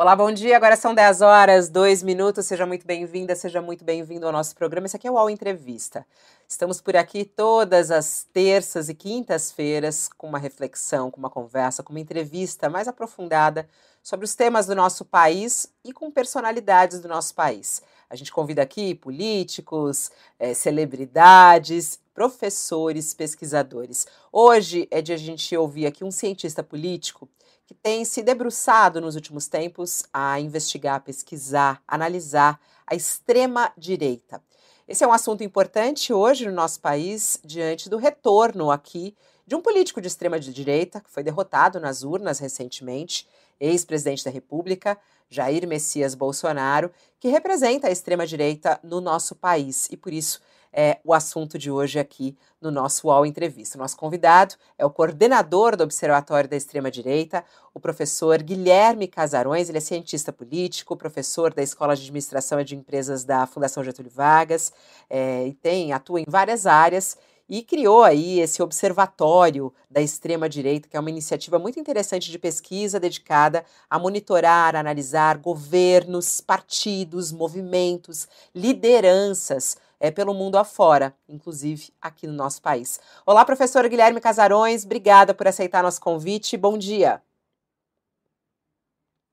Olá, bom dia. Agora são 10 horas, 2 minutos. Seja muito bem-vinda, seja muito bem-vindo ao nosso programa. Esse aqui é o UOL Entrevista. Estamos por aqui todas as terças e quintas-feiras com uma reflexão, com uma conversa, com uma entrevista mais aprofundada sobre os temas do nosso país e com personalidades do nosso país. A gente convida aqui políticos, é, celebridades, professores, pesquisadores. Hoje é de a gente ouvir aqui um cientista político que tem se debruçado nos últimos tempos a investigar, pesquisar, analisar a extrema-direita. Esse é um assunto importante hoje no nosso país, diante do retorno aqui de um político de extrema-direita, que foi derrotado nas urnas recentemente, ex-presidente da República, Jair Messias Bolsonaro, que representa a extrema-direita no nosso país e, por isso, é o assunto de hoje aqui no nosso UOL Entrevista. Nosso convidado é o coordenador do Observatório da Extrema-Direita, o professor Guilherme Casarões. Ele é cientista político, professor da Escola de Administração e de Empresas da Fundação Getúlio Vargas é, e tem, atua em várias áreas e criou aí esse observatório da extrema direita, que é uma iniciativa muito interessante de pesquisa dedicada a monitorar, analisar governos, partidos, movimentos, lideranças é, pelo mundo afora, inclusive aqui no nosso país. Olá, professor Guilherme Casarões, obrigada por aceitar nosso convite. Bom dia.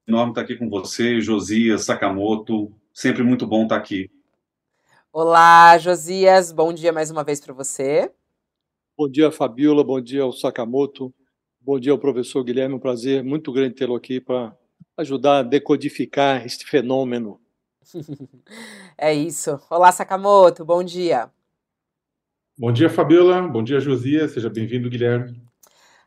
Enorme estar aqui com você, Josias Sakamoto. Sempre muito bom estar aqui. Olá, Josias. Bom dia mais uma vez para você. Bom dia, Fabiola. Bom dia ao Sakamoto. Bom dia ao professor Guilherme. Um prazer muito grande tê-lo aqui para ajudar a decodificar este fenômeno é isso. Olá, Sakamoto, bom dia. Bom dia, Fabiola. Bom dia, Josia. Seja bem-vindo, Guilherme.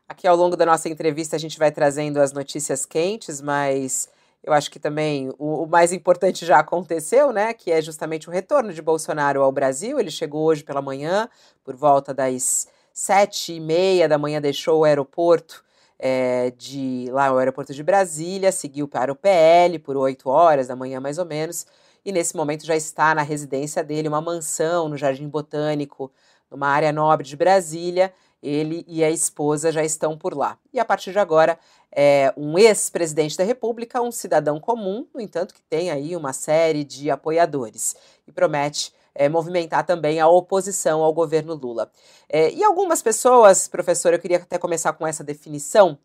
Aqui ao longo da nossa entrevista a gente vai trazendo as notícias quentes, mas eu acho que também o, o, mais importante já aconteceu, né? Que é justamente o retorno de Bolsonaro ao Brasil. Ele chegou hoje pela manhã, por volta das sete e meia da manhã, deixou o aeroporto é, de lá no aeroporto de Brasília, seguiu para o PL por oito horas da manhã mais ou menos, e nesse momento já está na residência dele, uma mansão no Jardim Botânico, numa área nobre de Brasília. Ele e a esposa já estão por lá. E a partir de agora, é um ex-presidente da República, um cidadão comum, no entanto, que tem aí uma série de apoiadores e promete é, movimentar também a oposição ao governo Lula. É, e algumas pessoas, professor, eu queria até começar com essa definição.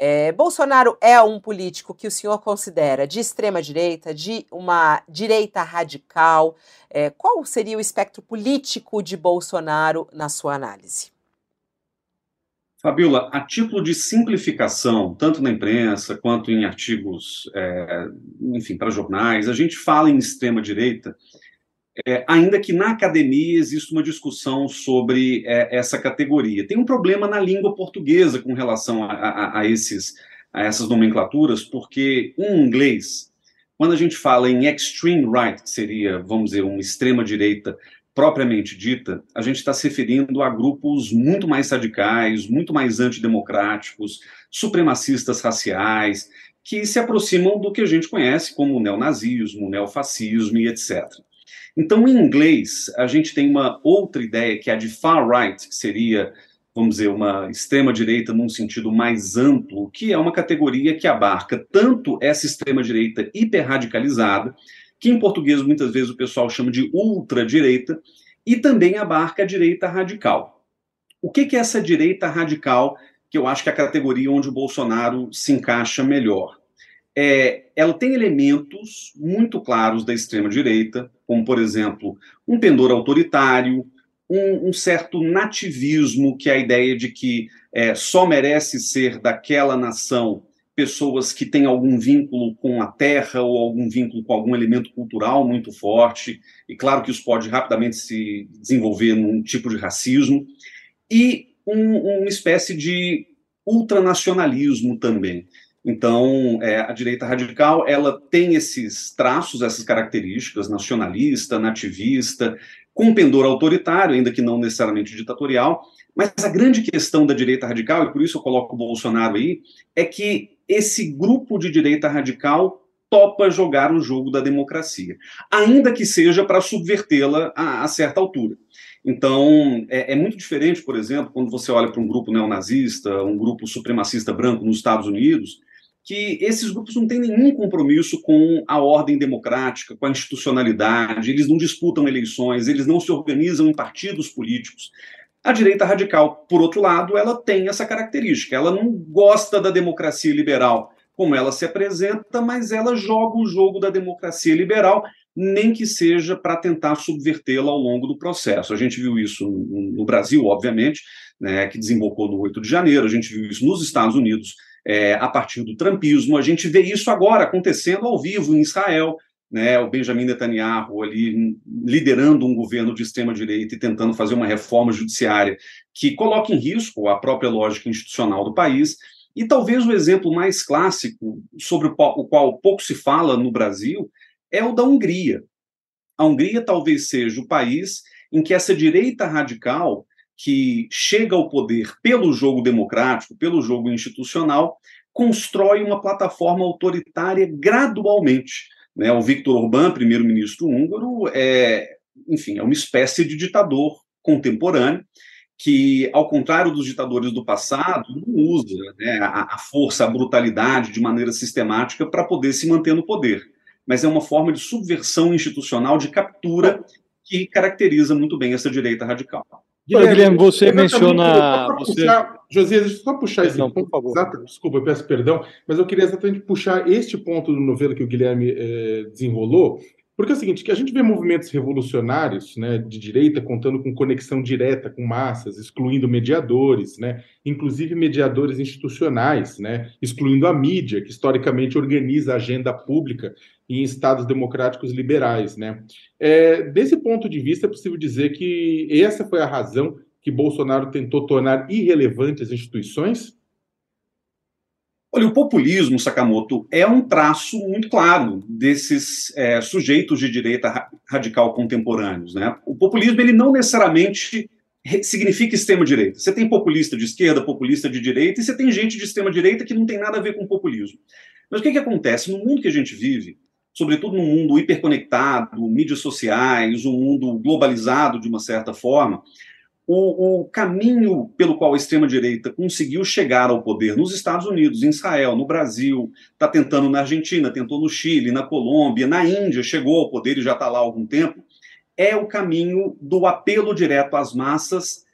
É, Bolsonaro é um político que o senhor considera de extrema direita, de uma direita radical. É, qual seria o espectro político de Bolsonaro na sua análise? Fabiola, a título de simplificação, tanto na imprensa quanto em artigos, é, enfim, para jornais, a gente fala em extrema direita é, ainda que na academia exista uma discussão sobre é, essa categoria. Tem um problema na língua portuguesa com relação a, a, a, esses, a essas nomenclaturas, porque em inglês, quando a gente fala em extreme right, que seria, vamos dizer, uma extrema-direita propriamente dita, a gente está se referindo a grupos muito mais radicais, muito mais antidemocráticos, supremacistas raciais, que se aproximam do que a gente conhece como neonazismo, neofascismo e etc. Então, em inglês, a gente tem uma outra ideia, que é a de far right, que seria, vamos dizer, uma extrema-direita num sentido mais amplo, que é uma categoria que abarca tanto essa extrema-direita hiperradicalizada, que em português muitas vezes o pessoal chama de ultradireita, e também abarca a direita radical. O que, que é essa direita radical, que eu acho que é a categoria onde o Bolsonaro se encaixa melhor? É, ela tem elementos muito claros da extrema-direita, como, por exemplo, um pendor autoritário, um, um, certo nativismo, que é a ideia de que é, só merece ser daquela nação pessoas que têm algum vínculo com a terra ou algum vínculo com algum elemento cultural muito forte, e claro que isso pode rapidamente se desenvolver num tipo de racismo, e um, uma espécie de ultranacionalismo também. Então, é, a direita radical ela tem esses traços, essas características, nacionalista, nativista, com pendor autoritário, ainda que não necessariamente ditatorial. Mas a grande questão da direita radical, e por isso eu coloco o Bolsonaro aí, é que esse grupo de direita radical topa jogar o jogo da democracia, ainda que seja para subvertê-la a, a, certa altura. Então, é, é, muito diferente, por exemplo, quando você olha para um grupo neonazista, um grupo supremacista branco nos Estados Unidos, que esses grupos não têm nenhum compromisso com a ordem democrática, com a institucionalidade, eles não disputam eleições, eles não se organizam em partidos políticos. A direita radical, por outro lado, ela tem essa característica, ela não gosta da democracia liberal como ela se apresenta, mas ela joga o jogo da democracia liberal, nem que seja para tentar subvertê-la ao longo do processo. A gente viu isso no Brasil, obviamente, né, que desembocou no 8 de janeiro, a gente viu isso nos Estados Unidos, é, a partir do trumpismo, a gente vê isso agora acontecendo ao vivo em Israel, né, o Benjamin Netanyahu ali liderando um governo de extrema-direita e tentando fazer uma reforma judiciária que coloca em risco a própria lógica institucional do país. E talvez o exemplo mais clássico, sobre o qual pouco se fala no Brasil, é o da Hungria. A Hungria talvez seja o país em que essa direita radical, que chega ao poder pelo jogo democrático, pelo jogo institucional, constrói uma plataforma autoritária gradualmente. Né? O Viktor Orbán, primeiro-ministro húngaro, é, enfim, é uma espécie de ditador contemporâneo que, ao contrário dos ditadores do passado, não usa né, a, a, força, a brutalidade de maneira sistemática para poder se manter no poder. Mas é uma forma de subversão institucional, de captura, que caracteriza muito bem essa direita radical. Guilherme, Guilherme você menciona. Você... Puxar, Josias, deixa eu só puxar esse ponto. Por favor. Exato, desculpa, eu peço perdão, mas eu queria exatamente puxar este ponto do novelo que o Guilherme eh, desenrolou, porque é o seguinte, que a gente vê movimentos revolucionários né, de direita contando com conexão direta com massas, excluindo mediadores, né, inclusive mediadores institucionais, né, excluindo a mídia, que historicamente organiza a agenda pública em estados democráticos liberais. Né. É, desse ponto de vista, é possível dizer que essa foi a razão que Bolsonaro tentou tornar irrelevantes instituições? Olha, o populismo, Sakamoto, é um traço muito claro desses é, sujeitos de direita radical contemporâneos. Né? O populismo ele não necessariamente significa extrema-direita. Você tem populista de esquerda, populista de direita, e você tem gente de extrema-direita que não tem nada a ver com populismo. Mas o que, que acontece? No mundo que a gente vive, sobretudo no mundo hiperconectado, mídias sociais, um mundo globalizado de uma certa forma, o, o, caminho pelo qual a extrema-direita conseguiu chegar ao poder nos Estados Unidos, em Israel, no Brasil, está tentando na Argentina, tentou no Chile, na Colômbia, na Índia, chegou ao poder e já está lá há algum tempo, é o caminho do apelo direto às massas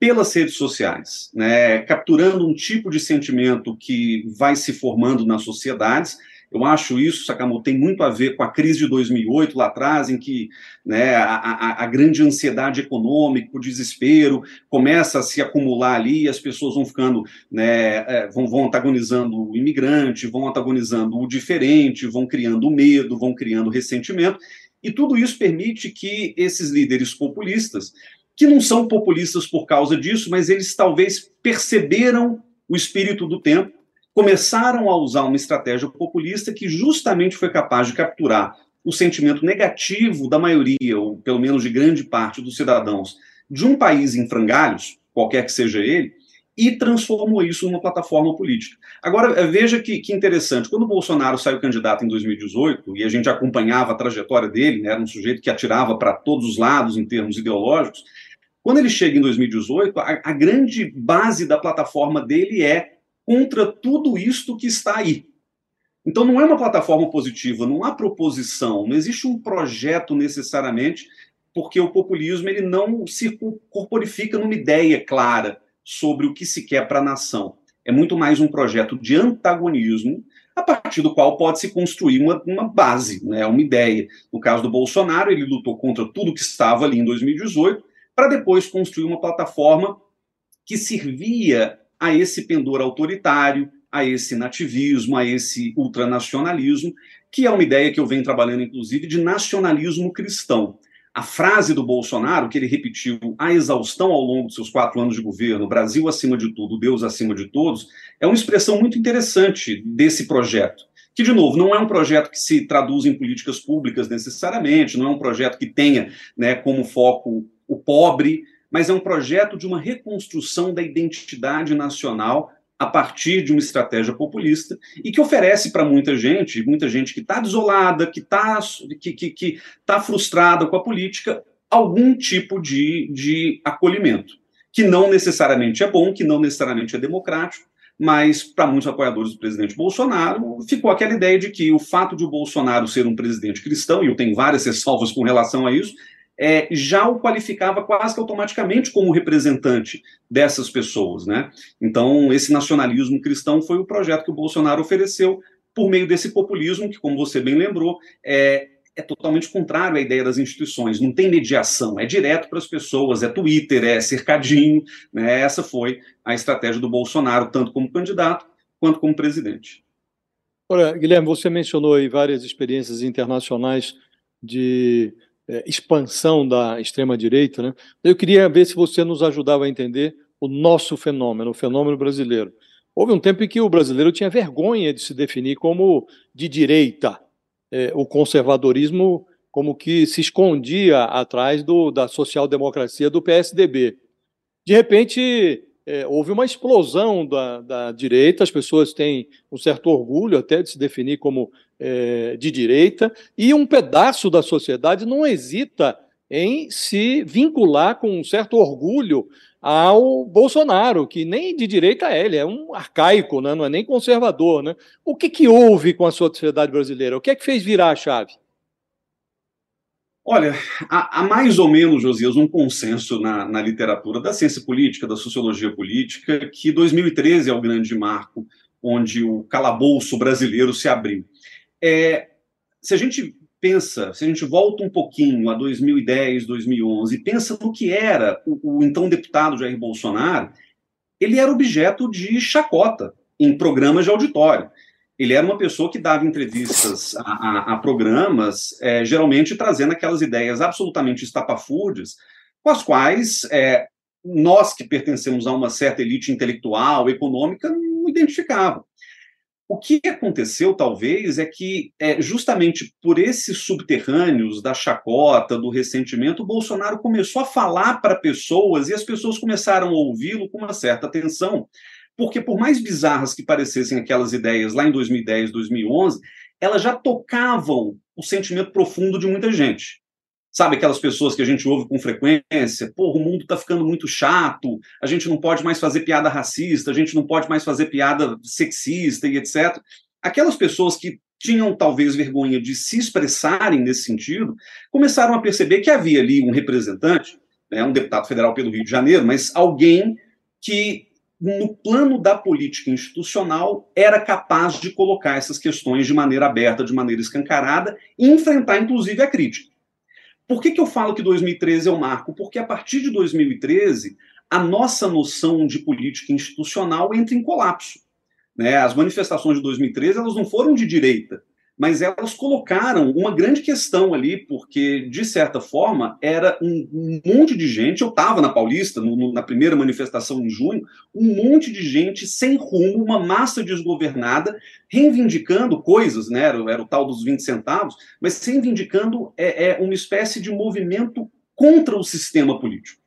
pelas redes sociais, né? capturando um tipo de sentimento que vai se formando nas sociedades eu acho isso, Sakamoto, tem muito a ver com a crise de 2008, lá atrás, em que né, a, a, a, grande ansiedade econômica, o desespero, começa a se acumular ali e as pessoas vão ficando, né, é, vão, vão antagonizando o imigrante, vão antagonizando o diferente, vão criando medo, vão criando ressentimento, e tudo isso permite que esses líderes populistas, que não são populistas por causa disso, mas eles talvez perceberam o espírito do tempo, começaram a usar uma estratégia populista que justamente foi capaz de capturar o sentimento negativo da maioria, ou pelo menos de grande parte dos cidadãos, de um país em frangalhos, qualquer que seja ele, e transformou isso numa plataforma política. Agora, eh, veja que, que interessante, quando o Bolsonaro saiu candidato em 2018, e a gente acompanhava a trajetória dele, né, era um sujeito que atirava para todos os lados em termos ideológicos, quando ele chega em 2018, a, a grande base da plataforma dele é contra tudo isto que está aí. Então não é uma plataforma positiva, não há proposição, não existe um projeto necessariamente, porque o populismo ele não se corporifica numa ideia clara sobre o que se quer para a nação. É muito mais um projeto de antagonismo, a partir do qual pode se construir uma, uma base, né, uma ideia. No caso do Bolsonaro, ele lutou contra tudo que estava ali em 2018, para depois construir uma plataforma que servia a esse pendor autoritário, a esse nativismo, a esse ultranacionalismo, que é uma ideia que eu venho trabalhando, inclusive, de nacionalismo cristão. A frase do Bolsonaro, que ele repetiu a exaustão ao longo dos seus quatro anos de governo, Brasil acima de tudo, Deus acima de todos, é uma expressão muito interessante desse projeto. Que, de novo, não é um projeto que se traduz em políticas públicas necessariamente, não é um projeto que tenha né, como foco o pobre, mas é um projeto de uma reconstrução da identidade nacional a partir de uma estratégia populista e que oferece para muita gente, muita gente que está desolada, que está que, que, que tá frustrada com a política, algum tipo de, de acolhimento, que não necessariamente é bom, que não necessariamente é democrático, mas para muitos apoiadores do presidente Bolsonaro ficou aquela ideia de que o fato de o Bolsonaro ser um presidente cristão, e eu tenho várias ressalvas com relação a isso, é, já o qualificava quase que automaticamente como representante dessas pessoas, né? Então, esse nacionalismo cristão foi o projeto que o Bolsonaro ofereceu por meio desse populismo que, como você bem lembrou, é, é totalmente contrário à ideia das instituições. Não tem mediação, é direto para as pessoas, é Twitter, é cercadinho. Né? Essa foi a estratégia do Bolsonaro, tanto como candidato quanto como presidente. Olha, Guilherme, você mencionou aí várias experiências internacionais de é, expansão da extrema-direita. Né? Eu queria ver se você nos ajudava a entender o nosso fenômeno, o fenômeno brasileiro. Houve um tempo em que o brasileiro tinha vergonha de se definir como de direita é, o conservadorismo como que se escondia atrás do, da social-democracia do PSDB. De repente, é, houve uma explosão da, da, direita, as pessoas têm um certo orgulho até de se definir como é, de direita, e um pedaço da sociedade não hesita em se vincular com um certo orgulho ao Bolsonaro, que nem de direita é, ele é um arcaico, né? não é nem conservador. Né? O que, que houve com a sociedade brasileira? O que é que fez virar a chave? Olha, há, há mais ou menos, Josias, um consenso na, na, literatura da ciência política, da sociologia política, que 2013 é o grande marco onde o calabouço brasileiro se abriu. É, se a gente pensa, se a gente volta um pouquinho a 2010, 2011, e pensa no que era o, o então deputado Jair Bolsonaro, ele era objeto de chacota em programas de auditório. Ele era uma pessoa que dava entrevistas a, a, a programas, é, geralmente trazendo aquelas ideias absolutamente estapafúrdias, com as quais é, nós que pertencemos a uma certa elite intelectual, econômica, não identificava. O que aconteceu, talvez, é que, é, justamente por esses subterrâneos da chacota, do ressentimento, o Bolsonaro começou a falar para pessoas e as pessoas começaram a ouvi-lo com uma certa atenção. Porque, por mais bizarras que parecessem aquelas ideias lá em 2010, 2011, elas já tocavam o sentimento profundo de muita gente. Sabe aquelas pessoas que a gente ouve com frequência? Pô, o mundo está ficando muito chato, a gente não pode mais fazer piada racista, a gente não pode mais fazer piada sexista e etc. Aquelas pessoas que tinham talvez vergonha de se expressarem nesse sentido, começaram a perceber que havia ali um representante, né, um deputado federal pelo Rio de Janeiro, mas alguém que no plano da política institucional, era capaz de colocar essas questões de maneira aberta, de maneira escancarada, e enfrentar, inclusive, a crítica. Por que, que eu falo que 2013 é o marco? Porque a partir de 2013, a nossa noção de política institucional entra em colapso. Né? As manifestações de 2013 elas não foram de direita, mas elas colocaram uma grande questão ali, porque, de certa forma, era um, monte de gente. Eu estava na Paulista, no, no, na primeira manifestação em junho, um monte de gente sem rumo, uma massa desgovernada, reivindicando coisas, né? Era, era o tal dos 20 centavos, mas reivindicando é, é uma espécie de movimento contra o sistema político.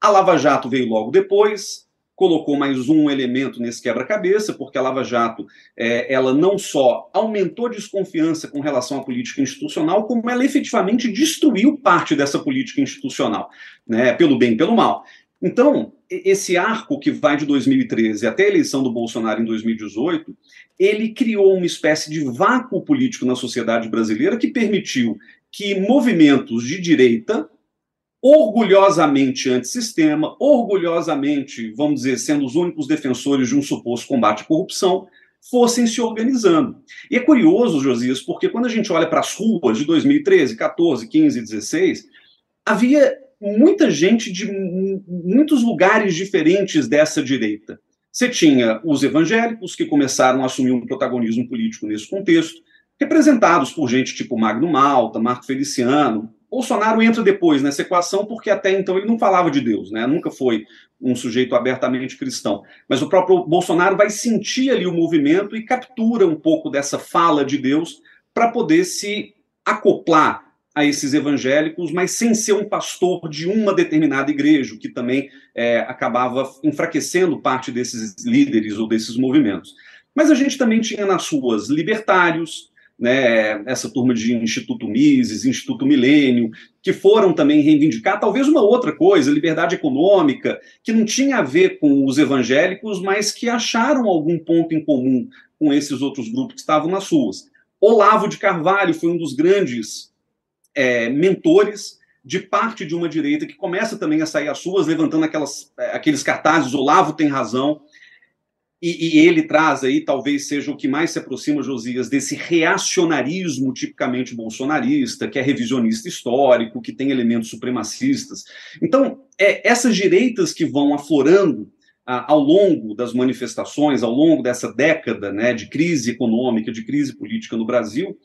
A Lava Jato veio logo depois, colocou mais um elemento nesse quebra-cabeça, porque a Lava Jato é, ela não só aumentou a desconfiança com relação à política institucional, como ela efetivamente destruiu parte dessa política institucional, né, pelo bem e pelo mal. Então, esse arco que vai de 2013 até a eleição do Bolsonaro em 2018, ele criou uma espécie de vácuo político na sociedade brasileira que permitiu que movimentos de direita, orgulhosamente antissistema, orgulhosamente, vamos dizer, sendo os únicos defensores de um suposto combate à corrupção, fossem se organizando. E é curioso, Josias, porque quando a gente olha para as ruas de 2013, 14, 15, 16, havia muita gente de muitos lugares diferentes dessa direita. Você tinha os evangélicos, que começaram a assumir um protagonismo político nesse contexto, representados por gente tipo Magno Malta, Marco Feliciano, Bolsonaro entra depois nessa equação porque até então ele não falava de Deus, né? Nunca foi um sujeito abertamente cristão. Mas o próprio Bolsonaro vai sentir ali o movimento e captura um pouco dessa fala de Deus para poder se acoplar a esses evangélicos, mas sem ser um pastor de uma determinada igreja, que também é, acabava enfraquecendo parte desses líderes ou desses movimentos. Mas a gente também tinha nas ruas libertários, né, essa turma de Instituto Mises, Instituto Milênio, que foram também reivindicar talvez uma outra coisa, liberdade econômica, que não tinha a ver com os evangélicos, mas que acharam algum ponto em comum com esses outros grupos que estavam nas ruas. Olavo de Carvalho foi um dos grandes é, mentores de parte de uma direita que começa também a sair às ruas, levantando aquelas, é, aqueles cartazes, Olavo tem razão, e, e, ele traz aí, talvez seja o que mais se aproxima, Josias, desse reacionarismo tipicamente bolsonarista, que é revisionista histórico, que tem elementos supremacistas. Então, é, essas direitas que vão aflorando ah, ao longo das manifestações, ao longo dessa década né, de crise econômica, de crise política no Brasil,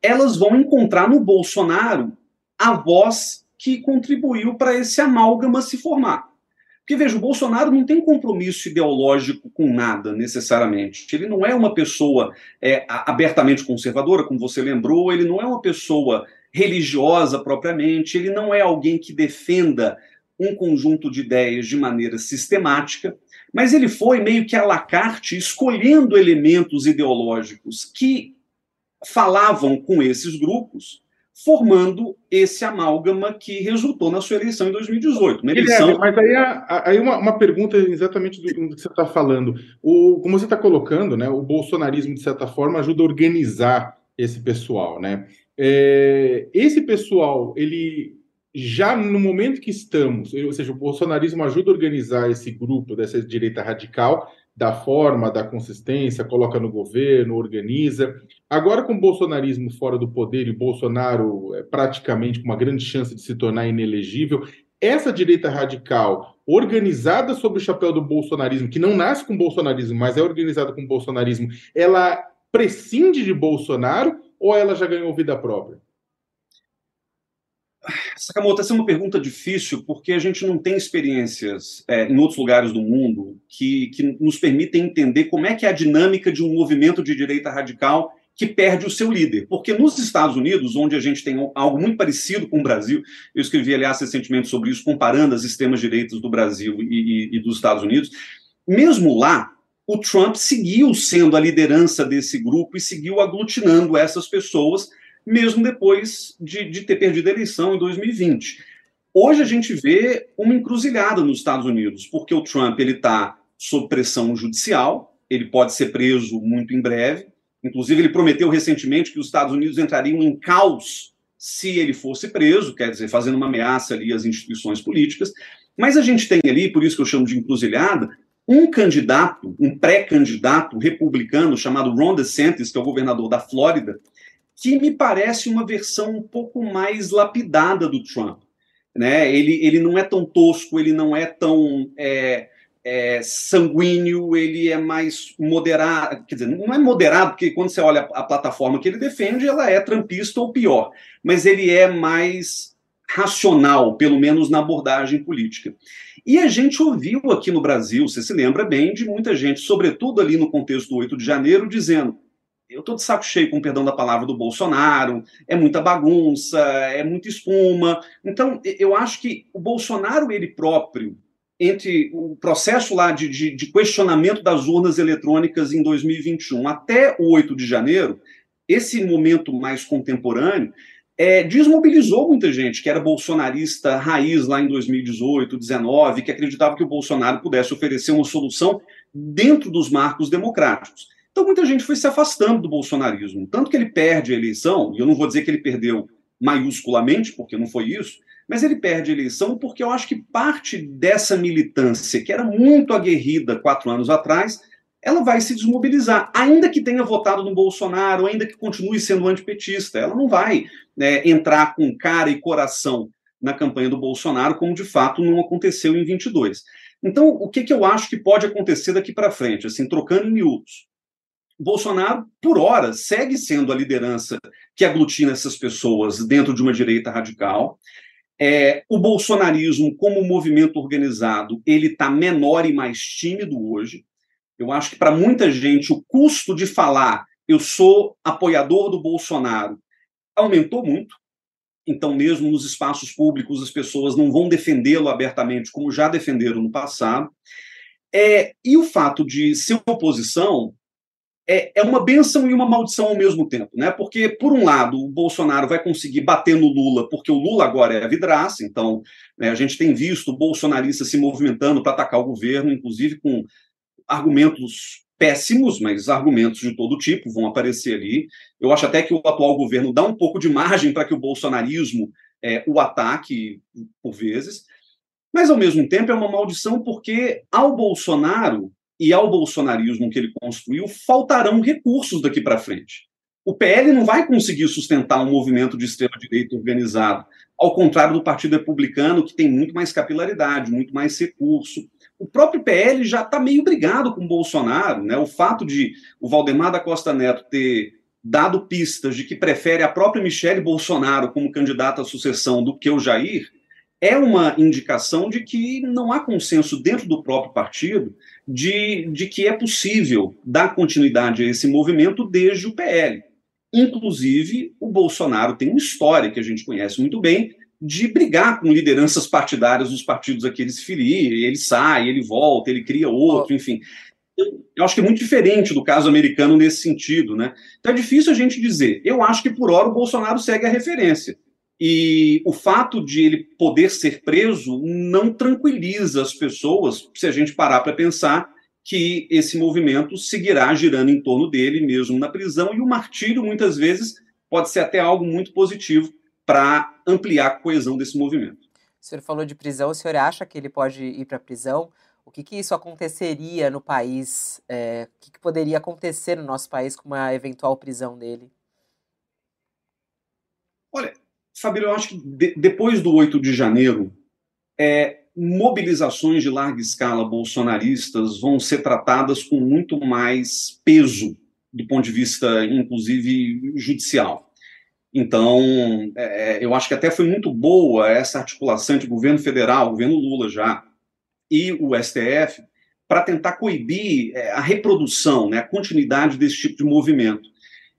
elas vão encontrar no Bolsonaro a voz que contribuiu para esse amálgama se formar. Porque, veja, o Bolsonaro não tem compromisso ideológico com nada, necessariamente. Ele não é uma pessoa é, abertamente conservadora, como você lembrou, ele não é uma pessoa religiosa propriamente, ele não é alguém que defenda um conjunto de ideias de maneira sistemática, mas ele foi meio que à la carte escolhendo elementos ideológicos que falavam com esses grupos formando esse amálgama que resultou na sua eleição em 2018. Uma eleição... mas aí, aí uma, uma pergunta exatamente do, do que você está falando. O, como você está colocando, né, o bolsonarismo, de certa forma, ajuda a organizar esse pessoal. Né? É, esse pessoal, ele já no momento que estamos, ou seja, o bolsonarismo ajuda a organizar esse grupo dessa direita radical, da forma, da consistência, coloca no governo, organiza. Agora, com o bolsonarismo fora do poder e Bolsonaro é, praticamente com uma grande chance de se tornar inelegível, essa direita radical, organizada sob o chapéu do bolsonarismo, que não nasce com o bolsonarismo, mas é organizada com o bolsonarismo, ela prescinde de Bolsonaro ou ela já ganhou vida própria? Sakamoto, essa é uma pergunta difícil porque a gente não tem experiências é, em outros lugares do mundo que, que nos permitem entender como é que é a dinâmica de um movimento de direita radical que perde o seu líder. Porque nos Estados Unidos, onde a gente tem algo muito parecido com o Brasil, eu escrevi, aliás, recentemente sobre isso, comparando as extremas direitas do Brasil e, e, e dos Estados Unidos, mesmo lá, o Trump seguiu sendo a liderança desse grupo e seguiu aglutinando essas pessoas mesmo depois de, de ter perdido a eleição em 2020. Hoje a gente vê uma encruzilhada nos Estados Unidos, porque o Trump ele está sob pressão judicial, ele pode ser preso muito em breve. Inclusive, ele prometeu recentemente que os Estados Unidos entrariam em caos se ele fosse preso, quer dizer, fazendo uma ameaça ali às instituições políticas. Mas a gente tem ali, por isso que eu chamo de encruzilhada, um candidato, um pré-candidato republicano chamado Ron DeSantis, que é o governador da Flórida, que me parece uma versão um pouco mais lapidada do Trump. Né? Ele, ele não é tão tosco, ele não é tão é, é, sanguíneo, ele é mais moderado. Quer dizer, não é moderado, porque quando você olha a plataforma que ele defende, ela é trampista ou pior, mas ele é mais racional, pelo menos na abordagem política. E a gente ouviu aqui no Brasil, você se lembra bem, de muita gente, sobretudo ali no contexto do 8 de janeiro, dizendo eu estou de saco cheio, com perdão da palavra, do Bolsonaro, é muita bagunça, é muita espuma. Então, eu acho que o Bolsonaro, ele próprio, entre o processo lá de, de, de questionamento das urnas eletrônicas em 2021 até o 8 de janeiro, esse momento mais contemporâneo, é, desmobilizou muita gente que era bolsonarista raiz lá em 2018, 2019, que acreditava que o Bolsonaro pudesse oferecer uma solução dentro dos marcos democráticos. Então muita gente foi se afastando do bolsonarismo, tanto que ele perde a eleição, e eu não vou dizer que ele perdeu maiusculamente, porque não foi isso, mas ele perde a eleição porque eu acho que parte dessa militância, que era muito aguerrida quatro anos atrás, ela vai se desmobilizar, ainda que tenha votado no Bolsonaro, ainda que continue sendo antipetista, ela não vai né, entrar com cara e coração na campanha do Bolsonaro, como de fato não aconteceu em 22. Então, o que, que eu acho que pode acontecer daqui para frente, assim, trocando em miúdos? Bolsonaro, por hora, segue sendo a liderança que aglutina essas pessoas dentro de uma direita radical. É, o bolsonarismo, como movimento organizado, ele está menor e mais tímido hoje. Eu acho que para muita gente o custo de falar eu sou apoiador do Bolsonaro aumentou muito. então, mesmo nos espaços públicos, as pessoas não vão defendê-lo abertamente, como já defenderam no passado. É, e o fato de ser oposição é, é uma benção e uma maldição ao mesmo tempo, né? Porque, por um lado, o Bolsonaro vai conseguir bater no Lula, porque o Lula agora é a vidraça, então né, a gente tem visto bolsonaristas se movimentando para atacar o governo, inclusive com argumentos péssimos, mas argumentos de todo tipo vão aparecer ali. Eu acho até que o atual governo dá um pouco de margem para que o bolsonarismo é, o ataque por vezes, mas ao mesmo tempo é uma maldição porque ao Bolsonaro e ao bolsonarismo que ele construiu faltarão recursos daqui para frente. O PL não vai conseguir sustentar um movimento de extrema-direita organizado, ao contrário do Partido Republicano, que tem muito mais capilaridade, muito mais recurso o próprio PL já está meio brigado com o Bolsonaro, né? O fato de o Valdemar da Costa Neto ter dado pistas de que prefere a própria Michele Bolsonaro como candidata à sucessão do que o Jair é uma indicação de que não há consenso dentro do próprio partido de, de que é possível dar continuidade a esse movimento desde o PL. Inclusive, o Bolsonaro tem uma história que a gente conhece muito bem, de brigar com lideranças partidárias dos partidos a que ele se filia, ele sai, ele volta, ele cria outro, enfim. Eu acho que é muito diferente do caso americano nesse sentido, né? Então é difícil a gente dizer. Eu acho que por hora o Bolsonaro segue a referência. E o fato de ele poder ser preso não tranquiliza as pessoas, se a gente parar para pensar que esse movimento seguirá girando em torno dele, mesmo na prisão, e o martírio, muitas vezes, pode ser até algo muito positivo para ampliar a coesão desse movimento. O senhor falou de prisão, o senhor acha que ele pode ir para a prisão? O que, que isso aconteceria no país? É, o que, que poderia acontecer no nosso país com uma eventual prisão dele? Olha, Fabílio, eu acho que de, depois do 8 de janeiro, é, mobilizações de larga escala bolsonaristas vão ser tratadas com muito mais peso do ponto de vista, inclusive, judicial. Então, é, é, eu acho que até foi muito boa essa articulação entre governo federal, governo Lula já, e o STF, para tentar coibir é, a reprodução, né, a continuidade desse tipo de movimento.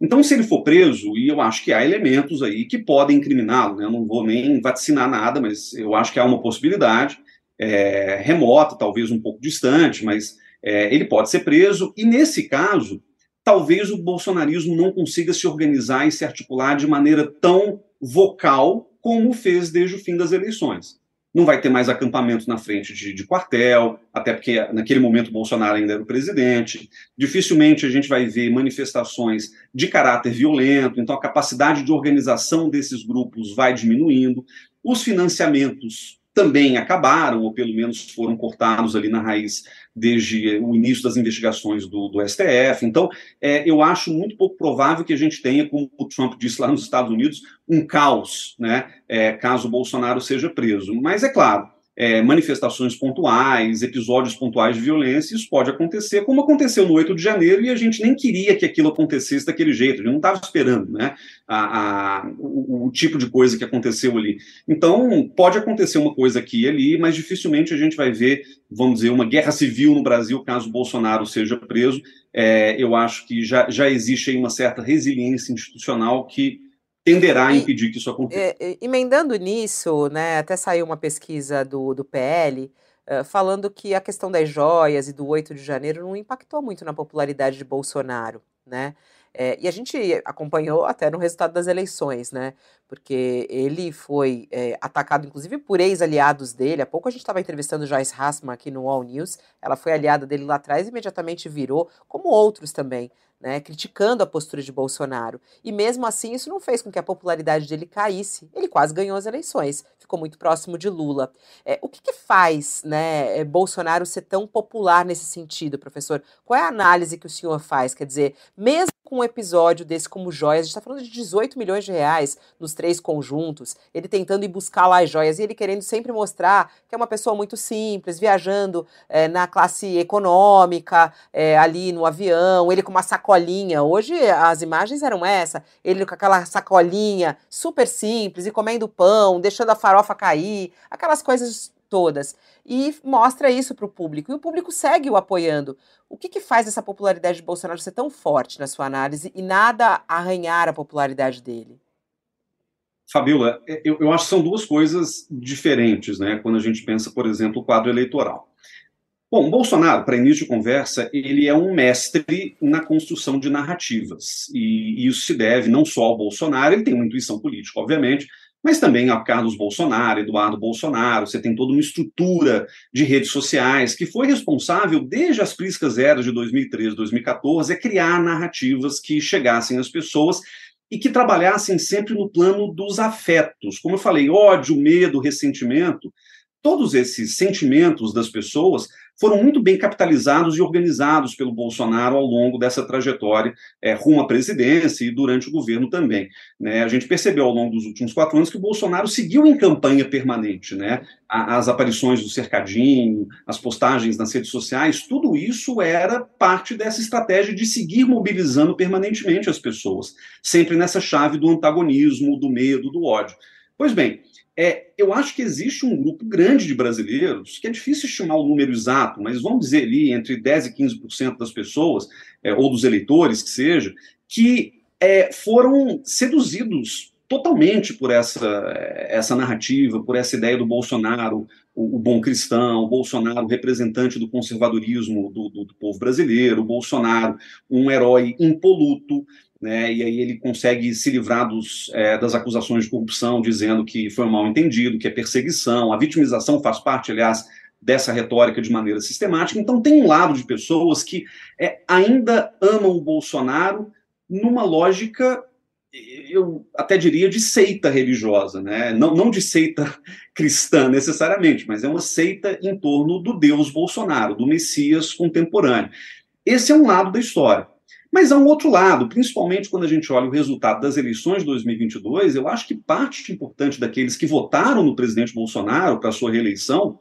Então, se ele for preso, e eu acho que há elementos aí que podem incriminá-lo, né, eu não vou nem vaticinar nada, mas eu acho que há uma possibilidade, é, remota, talvez um pouco distante, mas é, ele pode ser preso, e nesse caso, talvez o bolsonarismo não consiga se organizar e se articular de maneira tão vocal como fez desde o fim das eleições. Não vai ter mais acampamentos na frente de, de quartel, até porque naquele momento Bolsonaro ainda era o presidente. Dificilmente a gente vai ver manifestações de caráter violento, então a capacidade de organização desses grupos vai diminuindo. Os financiamentos também acabaram, ou pelo menos foram cortados ali na raiz desde o início das investigações do, do STF. Então, é, eu acho muito pouco provável que a gente tenha, como o Trump disse lá nos Estados Unidos, um caos, né, é, caso o Bolsonaro seja preso. Mas é claro, é, manifestações pontuais, episódios pontuais de violência, isso pode acontecer, como aconteceu no 8 de janeiro, e a gente nem queria que aquilo acontecesse daquele jeito, a gente não estava esperando né, a, a o, o, tipo de coisa que aconteceu ali. Então, pode acontecer uma coisa aqui e ali, mas dificilmente a gente vai ver, vamos dizer, uma guerra civil no Brasil caso Bolsonaro seja preso. É, eu acho que já, já existe aí uma certa resiliência institucional que tenderá a impedir que isso aconteça. É, emendando nisso, né, até saiu uma pesquisa do, do PL uh, falando que a questão das joias e do 8 de janeiro não impactou muito na popularidade de Bolsonaro, né? É, e a gente acompanhou até no resultado das eleições, né? Porque ele foi é, atacado, inclusive, por ex-aliados dele. Há pouco a gente estava entrevistando Joyce Hassman aqui no All News. Ela foi aliada dele lá atrás e imediatamente virou, como outros também, né, criticando a postura de Bolsonaro. E mesmo assim, isso não fez com que a popularidade dele caísse. Ele quase ganhou as eleições, ficou muito próximo de Lula. É, o que, que faz né, é, Bolsonaro ser tão popular nesse sentido, professor? Qual é a análise que o senhor faz? Quer dizer, mesmo com um episódio desse como joias, a gente está falando de 18 milhões de reais nos três conjuntos, ele tentando ir buscar lá as joias e ele querendo sempre mostrar que é uma pessoa muito simples, viajando é, na classe econômica, é, ali no avião, ele com uma sacolinha. Hoje as imagens eram essa, ele com aquela sacolinha super simples e comendo pão, deixando a farofa cair, aquelas coisas todas. E mostra isso para o público. E o público segue o apoiando. O que, que faz essa popularidade de Bolsonaro ser tão forte na sua análise e nada arranhar a popularidade dele? Fabiola, é, eu, eu acho que são duas coisas diferentes, né? Quando a gente pensa, por exemplo, o quadro eleitoral. Bom, Bolsonaro, para início de conversa, ele é um mestre na construção de narrativas. E, isso se deve não só ao Bolsonaro, ele tem uma intuição política, obviamente, mas também a Carlos Bolsonaro, Eduardo Bolsonaro. Você tem toda uma estrutura de redes sociais que foi responsável, desde as críticas eras de 2013, 2014, a criar narrativas que chegassem às pessoas e que trabalhassem sempre no plano dos afetos. Como eu falei, ódio, medo, ressentimento, todos esses sentimentos das pessoas foram muito bem capitalizados e organizados pelo Bolsonaro ao longo dessa trajetória é, rumo à presidência e durante o governo também. Né? A gente percebeu ao longo dos últimos quatro anos que o Bolsonaro seguiu em campanha permanente. Né? As aparições do cercadinho, as postagens nas redes sociais, tudo isso era parte dessa estratégia de seguir mobilizando permanentemente as pessoas, sempre nessa chave do antagonismo, do medo, do ódio. Pois bem, é, eu acho que existe um grupo grande de brasileiros, que é difícil estimar o número exato, mas vamos dizer ali entre 10% e 15% das pessoas, é, ou dos eleitores, que seja, que é, foram seduzidos totalmente por essa, essa narrativa, por essa ideia do Bolsonaro, o, o bom cristão, o Bolsonaro representante do conservadorismo do, do, do povo brasileiro, o Bolsonaro um herói impoluto, né, e aí ele consegue se livrar dos, é, das acusações de corrupção, dizendo que foi um mal entendido, que é perseguição, a vitimização faz parte, aliás, dessa retórica de maneira sistemática. Então tem um lado de pessoas que é, ainda amam o Bolsonaro numa lógica, eu até diria, de seita religiosa, né? não, não de seita cristã necessariamente, mas é uma seita em torno do Deus Bolsonaro, do Messias contemporâneo. Esse é um lado da história. Mas há um outro lado, principalmente quando a gente olha o resultado das eleições de 2022, eu acho que parte importante daqueles que votaram no presidente Bolsonaro para sua reeleição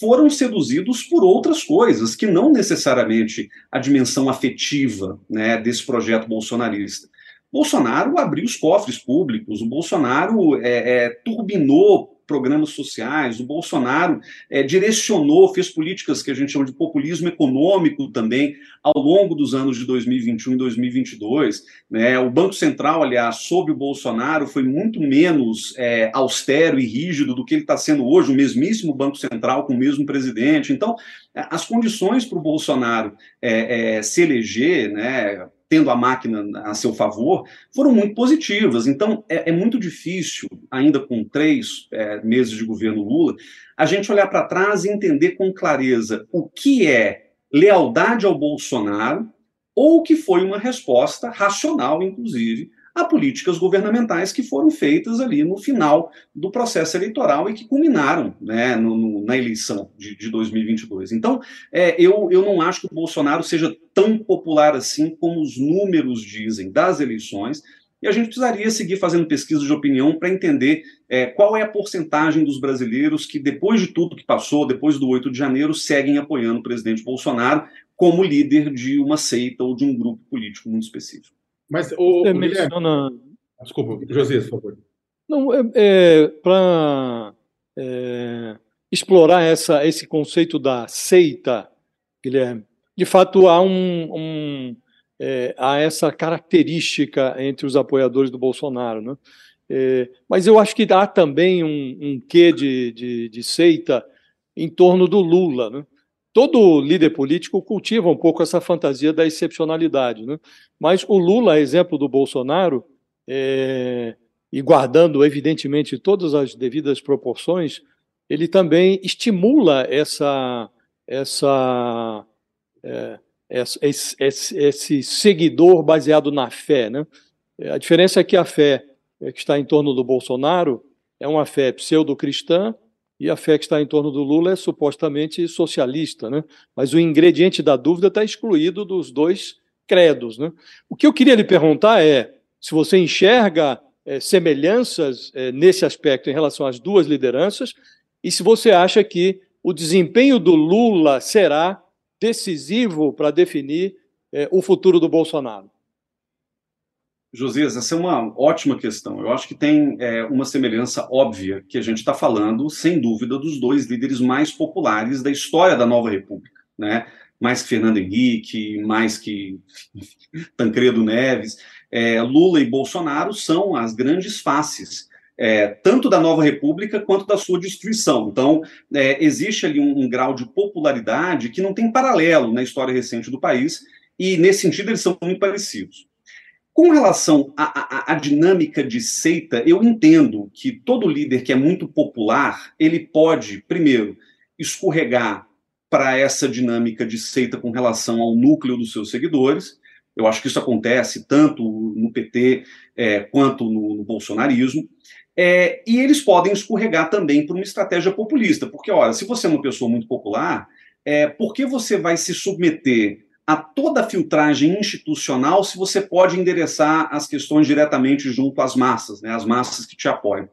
foram seduzidos por outras coisas, que não necessariamente a dimensão afetiva né, desse projeto bolsonarista. Bolsonaro abriu os cofres públicos, o Bolsonaro é, é, turbinou programas sociais, o Bolsonaro é, direcionou, fez políticas que a gente chama de populismo econômico também ao longo dos anos de 2021 e 2022. Né? O Banco Central, aliás, sob o Bolsonaro, foi muito menos é, austero e rígido do que ele está sendo hoje, o mesmíssimo Banco Central com o mesmo presidente. Então, as condições para o Bolsonaro é, se eleger, né, tendo a máquina a seu favor, foram muito positivas. Então, é, é muito difícil, ainda com três é, meses de governo Lula, a gente olhar para trás e entender com clareza o que é lealdade ao Bolsonaro ou que foi uma resposta racional, inclusive, a políticas governamentais que foram feitas ali no final do processo eleitoral e que culminaram né, no, no, na eleição de, de 2022. Então, é, eu, eu não acho que o Bolsonaro seja tão popular assim como os números dizem das eleições. E a gente precisaria seguir fazendo pesquisa de opinião para entender é, qual é a porcentagem dos brasileiros que, depois de tudo que passou, depois do 8 de janeiro, seguem apoiando o presidente Bolsonaro como líder de uma seita ou de um grupo político muito específico. Mas o, Você menciona... Desculpa, Josias, por favor. Não, é, é para é, explorar essa, esse conceito da seita, Guilherme, de fato há, um, um é, há essa característica entre os apoiadores do Bolsonaro. Né? É, mas eu acho que há também um, um quê de, de, de seita em torno do Lula. Né? Todo líder político cultiva um pouco essa fantasia da excepcionalidade. Né? Mas o Lula, exemplo do Bolsonaro, é, e guardando, evidentemente, todas as devidas proporções, ele também estimula essa, essa, é, esse, esse, esse, seguidor baseado na fé. Né? A diferença é que a fé que está em torno do Bolsonaro é uma fé pseudo-cristã, e a fé que está em torno do Lula é supostamente socialista, né? mas o ingrediente da dúvida está excluído dos dois credos. Né? O que eu queria lhe perguntar é se você enxerga é, semelhanças é, nesse aspecto em relação às duas lideranças e se você acha que o desempenho do Lula será decisivo para definir é, o futuro do Bolsonaro. Josias, essa é uma ótima questão. Eu acho que tem é, uma semelhança óbvia que a gente está falando, sem dúvida, dos dois líderes mais populares da história da nova República, né? Mais que Fernando Henrique, mais que Tancredo Neves, é, Lula e Bolsonaro são as grandes faces é, tanto da nova república quanto da sua destruição. Então, é, existe ali um, um, grau de popularidade que não tem paralelo na história recente do país, e nesse sentido eles são muito parecidos. Com relação à, à, à dinâmica de seita, eu entendo que todo líder que é muito popular, ele pode, primeiro, escorregar para essa dinâmica de seita com relação ao núcleo dos seus seguidores. Eu acho que isso acontece tanto no PT é, quanto no, no bolsonarismo. É, e eles podem escorregar também para uma estratégia populista, porque, olha, se você é uma pessoa muito popular, é, por que você vai se submeter a toda a filtragem institucional se você pode endereçar as questões diretamente junto às massas, né, as massas que te apoiam?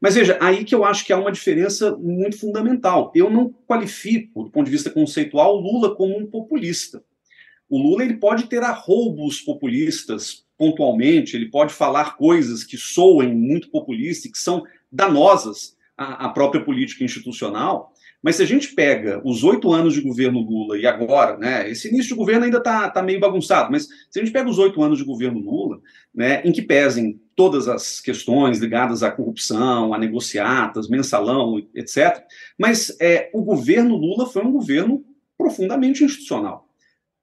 Mas veja, aí que eu acho que há uma diferença muito fundamental. Eu não qualifico, do ponto de vista conceitual, o Lula como um populista. O Lula ele pode ter arroubos populistas pontualmente, ele pode falar coisas que soem muito populistas e que são danosas à, à própria política institucional, mas se a gente pega os oito anos de governo Lula e agora, né, esse início de governo ainda está tá meio bagunçado, mas se a gente pega os oito anos de governo Lula, né, em que pesem todas as questões ligadas à corrupção, a negociatas, mensalão, etc., mas é, o governo Lula foi um governo profundamente institucional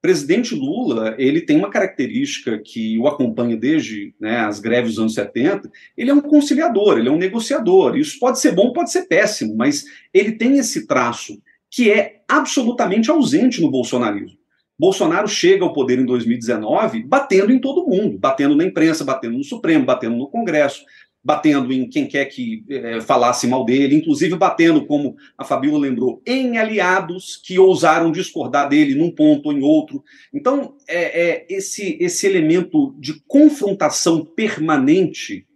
presidente Lula, ele tem uma característica que o acompanha desde né, as greves dos anos 70, ele é um conciliador, ele é um negociador. Isso pode ser bom, pode ser péssimo, mas ele tem esse traço que é absolutamente ausente no bolsonarismo. Bolsonaro chega ao poder em 2019 batendo em todo mundo, batendo na imprensa, batendo no Supremo, batendo no Congresso, batendo em quem quer que é, falasse mal dele, inclusive batendo, como a Fabíola lembrou, em aliados que ousaram discordar dele num ponto ou em outro. Então, é, é esse, esse elemento de confrontação permanente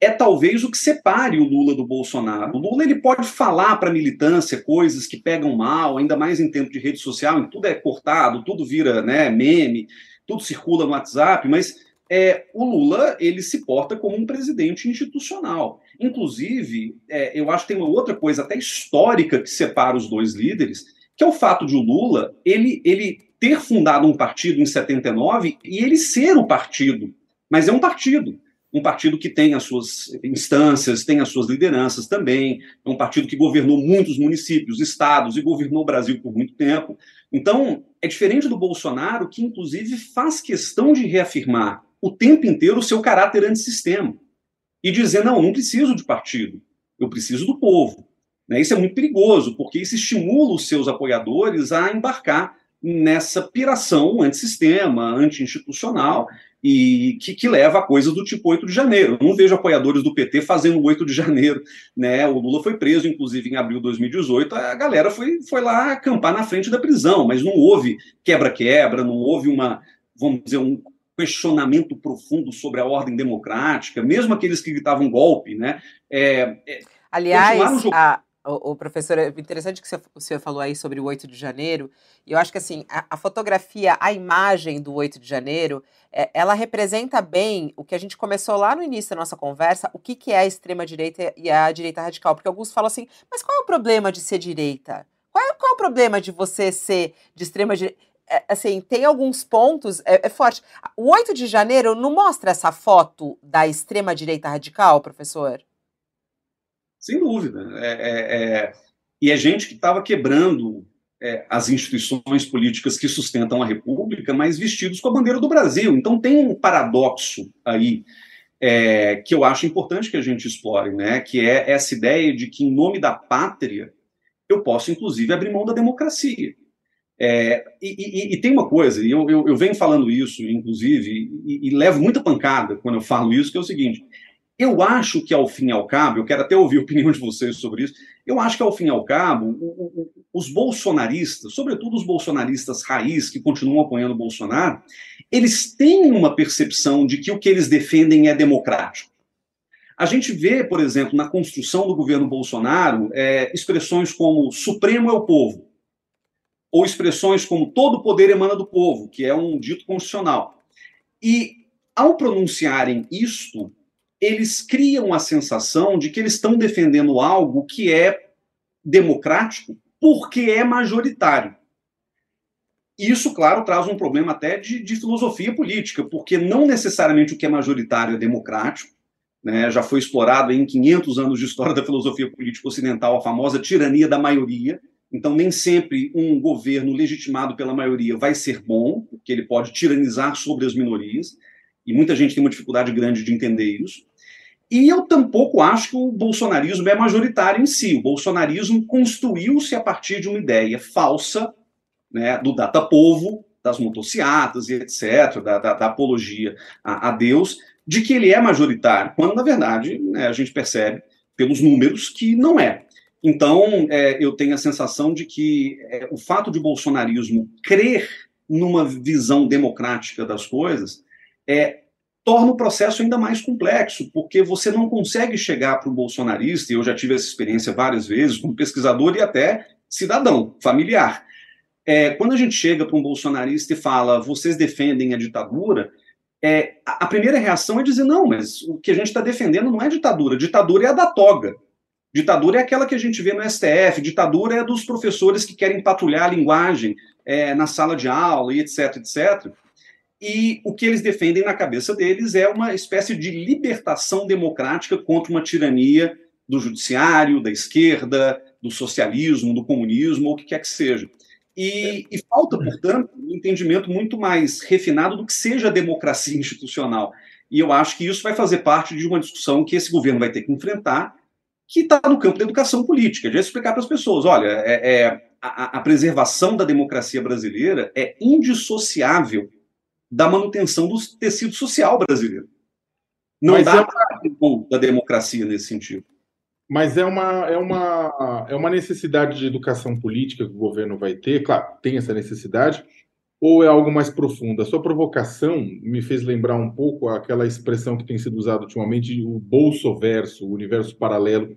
é talvez o que separe o Lula do Bolsonaro. O Lula ele pode falar para a militância coisas que pegam mal, ainda mais em tempo de rede social, em tudo é cortado, tudo vira né, meme, tudo circula no WhatsApp, mas é, o Lula ele se porta como um presidente institucional. Inclusive, é, eu acho que tem uma outra coisa até histórica que separa os dois líderes, que é o fato de o Lula ele, ele ter fundado um partido em 79 e ele ser o partido, mas é um partido. Um partido que tem as suas instâncias, tem as suas lideranças também. É um partido que governou muitos municípios, estados e governou o Brasil por muito tempo. Então, é diferente do Bolsonaro, que inclusive faz questão de reafirmar o tempo inteiro o seu caráter antissistema e dizer: não, não preciso de partido, eu preciso do povo. Né? Isso é muito perigoso, porque isso estimula os seus apoiadores a embarcar nessa piração antissistema, anti-institucional, e que, que, leva a coisas do tipo 8 de janeiro. Eu não vejo apoiadores do PT fazendo 8 de janeiro. Né? O Lula foi preso, inclusive, em abril de 2018. A galera foi, foi lá acampar na frente da prisão, mas não houve quebra-quebra, não houve uma, vamos dizer, um questionamento profundo sobre a ordem democrática, mesmo aqueles que gritavam golpe, né? É, é, Aliás, a, o, o, professor, é interessante que o senhor falou aí sobre o 8 de janeiro, e eu acho que assim, a, a fotografia, a imagem do 8 de janeiro, é, ela representa bem o que a gente começou lá no início da nossa conversa, o que, que é a extrema-direita e a direita radical, porque alguns falam assim, mas qual é o problema de ser direita? Qual é, qual é o problema de você ser de extrema direita? É, assim, tem alguns pontos, é, é, forte. O 8 de janeiro não mostra essa foto da extrema-direita radical, professor? Sem dúvida. É, é, é e é gente que estava quebrando as instituições políticas que sustentam a República, mas vestidos com a bandeira do Brasil. Então tem um paradoxo aí que eu acho importante que a gente explore, né? que é essa ideia de que, em nome da pátria, eu posso, inclusive, abrir mão da democracia. É, e, e, e, tem uma coisa, e eu, eu, eu, venho falando isso, inclusive, e, e, levo muita pancada quando eu falo isso, que é o seguinte: eu acho que ao fim e ao cabo, eu quero até ouvir a opinião de vocês sobre isso, eu acho que ao fim e ao cabo, o, o, os bolsonaristas, sobretudo os bolsonaristas raiz que continuam apoiando o Bolsonaro, eles têm uma percepção de que o que eles defendem é democrático. A gente vê, por exemplo, na construção do governo Bolsonaro, é, expressões como Supremo é o povo ou expressões como todo poder emana do povo, que é um dito constitucional. E ao pronunciarem isto, eles criam a sensação de que eles estão defendendo algo que é democrático porque é majoritário. Isso, claro, traz um problema até de, de filosofia política, porque não necessariamente o que é majoritário é democrático, né, já foi explorado em 500 anos de história da filosofia política ocidental, a famosa tirania da maioria. Então, nem sempre um governo legitimado pela maioria vai ser bom, porque ele pode tiranizar sobre as minorias, e muita gente tem uma dificuldade grande de entender isso. E eu tampouco acho que o bolsonarismo é majoritário em si. O bolsonarismo construiu-se a partir de uma ideia falsa né, do data povo, das motociatas e etc., da, da, da apologia a, a, Deus, de que ele é majoritário, quando, na verdade, né, a gente percebe pelos números que não é. Então, é, eu tenho a sensação de que é, o fato de o bolsonarismo crer numa visão democrática das coisas é, torna o processo ainda mais complexo, porque você não consegue chegar para o bolsonarista, e eu já tive essa experiência várias vezes, como pesquisador e até cidadão, familiar. É, quando a gente chega para um bolsonarista e fala, vocês defendem a ditadura, é, a, primeira reação é dizer, não, mas o que a gente está defendendo não é ditadura, ditadura é a da toga. Ditadura é aquela que a gente vê no STF, ditadura é dos professores que querem patrulhar a linguagem é, na sala de aula e etc, etc. E o que eles defendem na cabeça deles é uma espécie de libertação democrática contra uma tirania do judiciário, da esquerda, do socialismo, do comunismo, ou o que quer que seja. E, e, falta, portanto, um entendimento muito mais refinado do que seja a democracia institucional. E eu acho que isso vai fazer parte de uma discussão que esse governo vai ter que enfrentar, que está no campo da educação política, de explicar para as pessoas: olha, é, é a, a, preservação da democracia brasileira é indissociável da manutenção do tecido social brasileiro. Não Mas dá é uma... da democracia nesse sentido. Mas é uma, é, uma, é uma necessidade de educação política que o governo vai ter, claro, tem essa necessidade, ou é algo mais profundo? A sua provocação me fez lembrar um pouco aquela expressão que tem sido usada ultimamente, o bolsoverso, o universo paralelo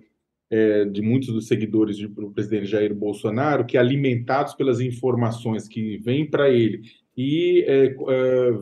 é, de muitos dos seguidores do presidente Jair Bolsonaro, que alimentados pelas informações que vêm para ele e é, é,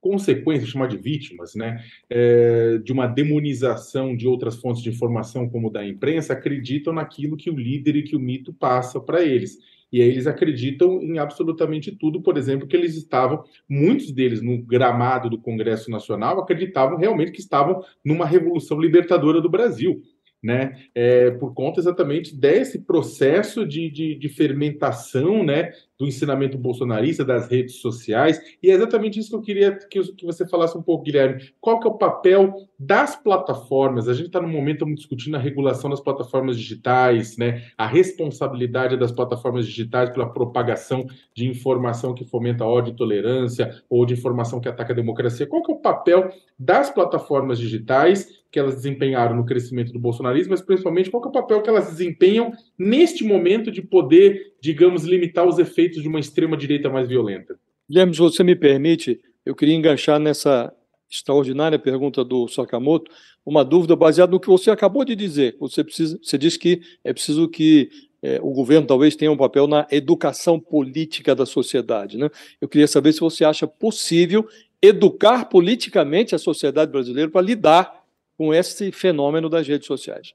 consequências, chamar de vítimas, né, é, de uma demonização de outras fontes de informação, como da imprensa, acreditam naquilo que o líder e que o mito passa para eles. E aí eles acreditam em absolutamente tudo, por exemplo, que eles estavam, muitos deles no gramado do Congresso Nacional, acreditavam realmente que estavam numa revolução libertadora do Brasil né, é, por conta exatamente desse processo de, de, de, fermentação, né, do ensinamento bolsonarista, das redes sociais, e é exatamente isso que eu queria que, que você falasse um pouco, Guilherme. Qual que é o papel das plataformas? A gente está no momento, discutindo a regulação das plataformas digitais, né, a responsabilidade das plataformas digitais pela propagação de informação que fomenta ódio e tolerância, ou de informação que ataca a democracia. Qual que é o papel das plataformas digitais que elas desempenharam no crescimento do bolsonarismo, mas principalmente qual é o papel que elas desempenham neste momento de poder, digamos, limitar os efeitos de uma extrema-direita mais violenta. Guilherme, se você me permite, eu queria enganchar nessa extraordinária pergunta do Sakamoto uma dúvida baseada no que você acabou de dizer. Você, precisa, você disse que é preciso que é, o governo talvez tenha um papel na educação política da sociedade. Né? Eu queria saber se você acha possível educar politicamente a sociedade brasileira para lidar com esse fenômeno das redes sociais?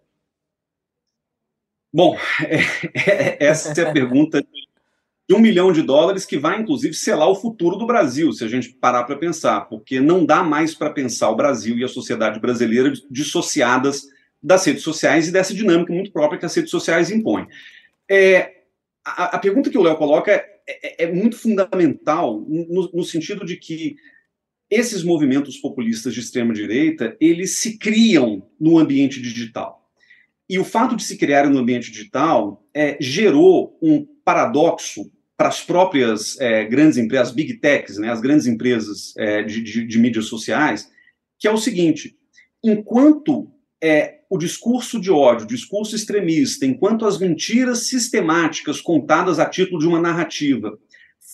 Bom, é, essa é a pergunta de um milhão de dólares que vai, inclusive, selar o futuro do Brasil, se a gente parar para pensar, porque não dá mais para pensar o Brasil e a sociedade brasileira dissociadas das redes sociais e dessa dinâmica muito própria que as redes sociais impõem. É, a, a, pergunta que o Léo coloca é, é, é muito fundamental no, no, sentido de que esses movimentos populistas de extrema direita, eles se criam no ambiente digital. E o fato de se criarem no ambiente digital é, gerou um paradoxo para as próprias é, grandes empresas, as big techs, né, as grandes empresas é, de, de, de, mídias sociais, que é o seguinte: enquanto é, o discurso de ódio, o discurso extremista, enquanto as mentiras sistemáticas contadas a título de uma narrativa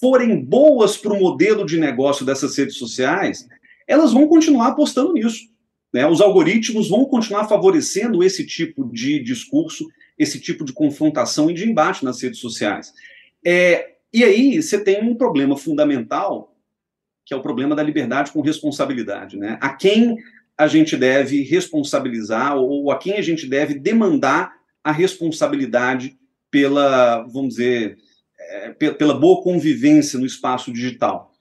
forem boas para o modelo de negócio dessas redes sociais, elas vão continuar apostando nisso. Né? Os algoritmos vão continuar favorecendo esse tipo de discurso, esse tipo de confrontação e de embate nas redes sociais. É, e aí você tem um problema fundamental, que é o problema da liberdade com responsabilidade. Né? A quem a gente deve responsabilizar ou a quem a gente deve demandar a responsabilidade pela, vamos dizer, é, pela boa convivência no espaço digital.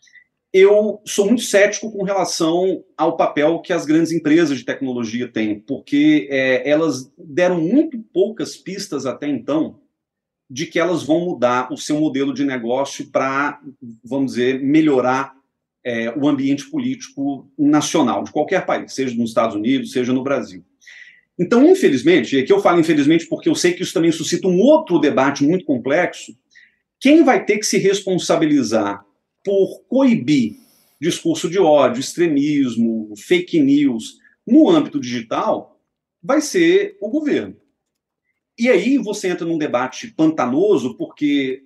eu sou muito cético com relação ao papel que as grandes empresas de tecnologia têm, porque é, elas deram muito poucas pistas até então de que elas vão mudar o seu modelo de negócio para, vamos dizer, melhorar é, o ambiente político nacional de qualquer país, seja nos Estados Unidos, seja no Brasil. Então, infelizmente, e aqui eu falo infelizmente porque eu sei que isso também suscita um outro debate muito complexo, quem vai ter que se responsabilizar por coibir discurso de ódio, extremismo, fake news no âmbito digital vai ser o governo. E aí você entra num debate pantanoso, porque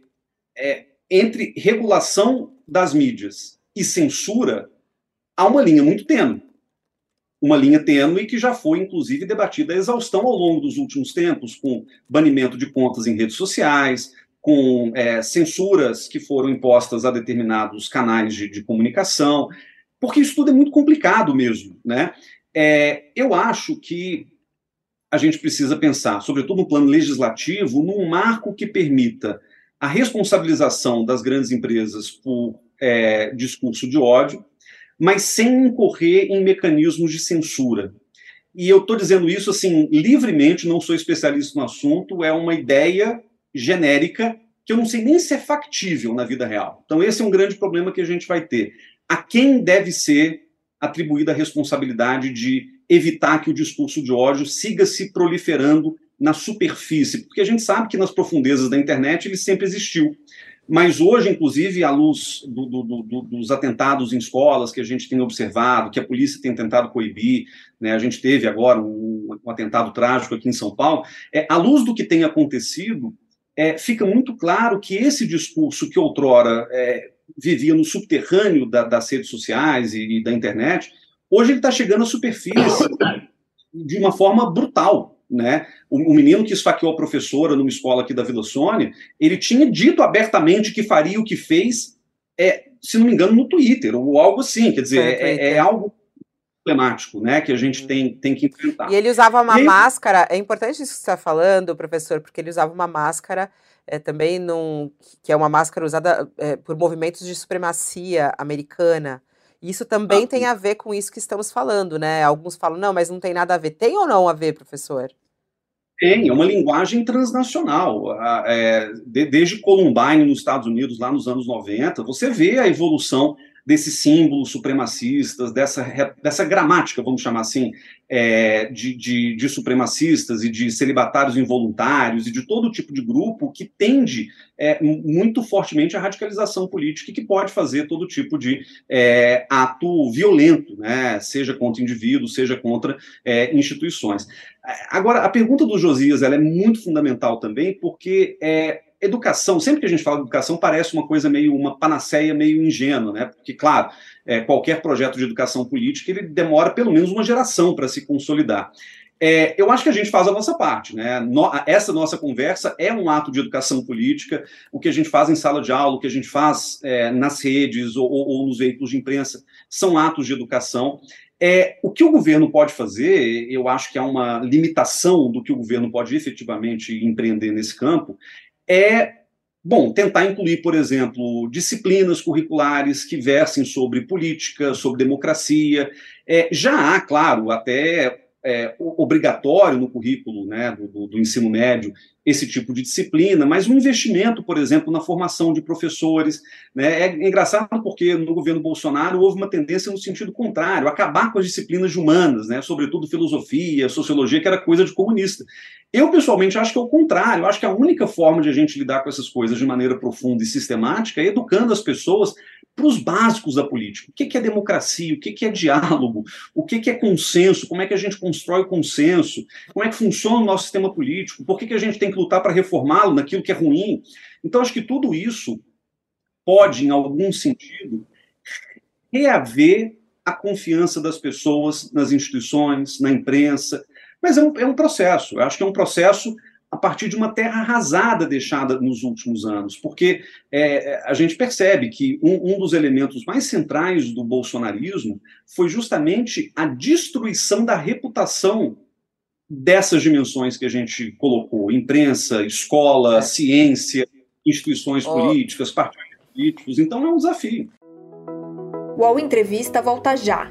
é, entre regulação das mídias e censura há uma linha muito tênue. Uma linha tênue que já foi, inclusive, debatida a exaustão ao longo dos últimos tempos, com banimento de contas em redes sociais, com é, censuras que foram impostas a determinados canais de, de, comunicação, porque isso tudo é muito complicado mesmo. Né? É, eu acho que a gente precisa pensar, sobretudo no plano legislativo, num marco que permita a responsabilização das grandes empresas por é, discurso de ódio, mas sem incorrer em mecanismos de censura. E eu estou dizendo isso assim livremente, não sou especialista no assunto, é uma ideia genérica que eu não sei nem se é factível na vida real. Então, esse é um grande problema que a gente vai ter. A quem deve ser atribuída a responsabilidade de evitar que o discurso de ódio siga se proliferando na superfície? Porque a gente sabe que nas profundezas da internet ele sempre existiu. Mas hoje, inclusive, à luz do, do, do, dos atentados em escolas que a gente tem observado, que a polícia tem tentado coibir, né, a gente teve agora um, um atentado trágico aqui em São Paulo, é, à luz do que tem acontecido, é, fica muito claro que esse discurso que outrora é, vivia no subterrâneo da, das redes sociais e, e da internet, hoje ele está chegando à superfície de uma forma brutal. Né? O, o, menino que esfaqueou a professora numa escola aqui da Vila Sônia, ele tinha dito abertamente que faria o que fez, é, se não me engano, no Twitter, ou algo assim. Quer dizer, é, é, é algo problemático, né, que a gente uhum. tem, tem que enfrentar. E ele usava uma máscara, é importante isso que você está falando, professor, porque ele usava uma máscara é, também num, que é uma máscara usada é, por movimentos de supremacia americana. Isso também ah, tem a ver com isso que estamos falando, né? Alguns falam, não, mas não tem nada a ver. Tem ou não a ver, professor? Tem, é uma linguagem transnacional. É, desde Columbine, nos Estados Unidos, lá nos anos 90, você vê a evolução desses símbolos supremacistas, dessa, dessa gramática, vamos chamar assim, é, de, de, de, supremacistas e de celibatários involuntários e de todo tipo de grupo que tende é, muito fortemente à radicalização política e que pode fazer todo tipo de é, ato violento, né, seja contra indivíduos, seja contra é, instituições. Agora, a pergunta do Josias ela é muito fundamental também, porque é, educação, sempre que a gente fala de educação, parece uma coisa meio, uma panaceia meio ingênua, né? Porque, claro, é, qualquer projeto de educação política, ele demora pelo menos uma geração para se consolidar. É, eu acho que a gente faz a nossa parte, né? No, essa nossa conversa é um ato de educação política. O que a gente faz em sala de aula, o que a gente faz é, nas redes ou, ou, nos veículos de imprensa, são atos de educação. É, o que o governo pode fazer, eu acho que há uma limitação do que o governo pode efetivamente empreender nesse campo, é, bom, tentar incluir, por exemplo, disciplinas curriculares que versem sobre política, sobre democracia. É, já há, claro, até é, obrigatório no currículo né, do, do, ensino médio esse tipo de disciplina, mas um investimento, por exemplo, na formação de professores. Né, é engraçado porque no governo Bolsonaro houve uma tendência no sentido contrário, acabar com as disciplinas humanas, né, sobretudo filosofia, sociologia, que era coisa de comunista. Eu, pessoalmente, acho que é o contrário. Eu acho que a única forma de a gente lidar com essas coisas de maneira profunda e sistemática é educando as pessoas para os básicos da política. O que é democracia? O que é diálogo? O que é consenso? Como é que a gente constrói o consenso? Como é que funciona o nosso sistema político? Por que, a gente tem que lutar para reformá-lo naquilo que é ruim? Então, acho que tudo isso pode, em algum sentido, reaver a confiança das pessoas nas instituições, na imprensa. Mas é um, é um processo. Eu acho que é um processo a partir de uma terra arrasada deixada nos últimos anos, porque é, a gente percebe que um, um, dos elementos mais centrais do bolsonarismo foi justamente a destruição da reputação dessas dimensões que a gente colocou: imprensa, escola, é. ciência, instituições oh. políticas, partidos políticos. Então é um desafio. O Entrevista volta já.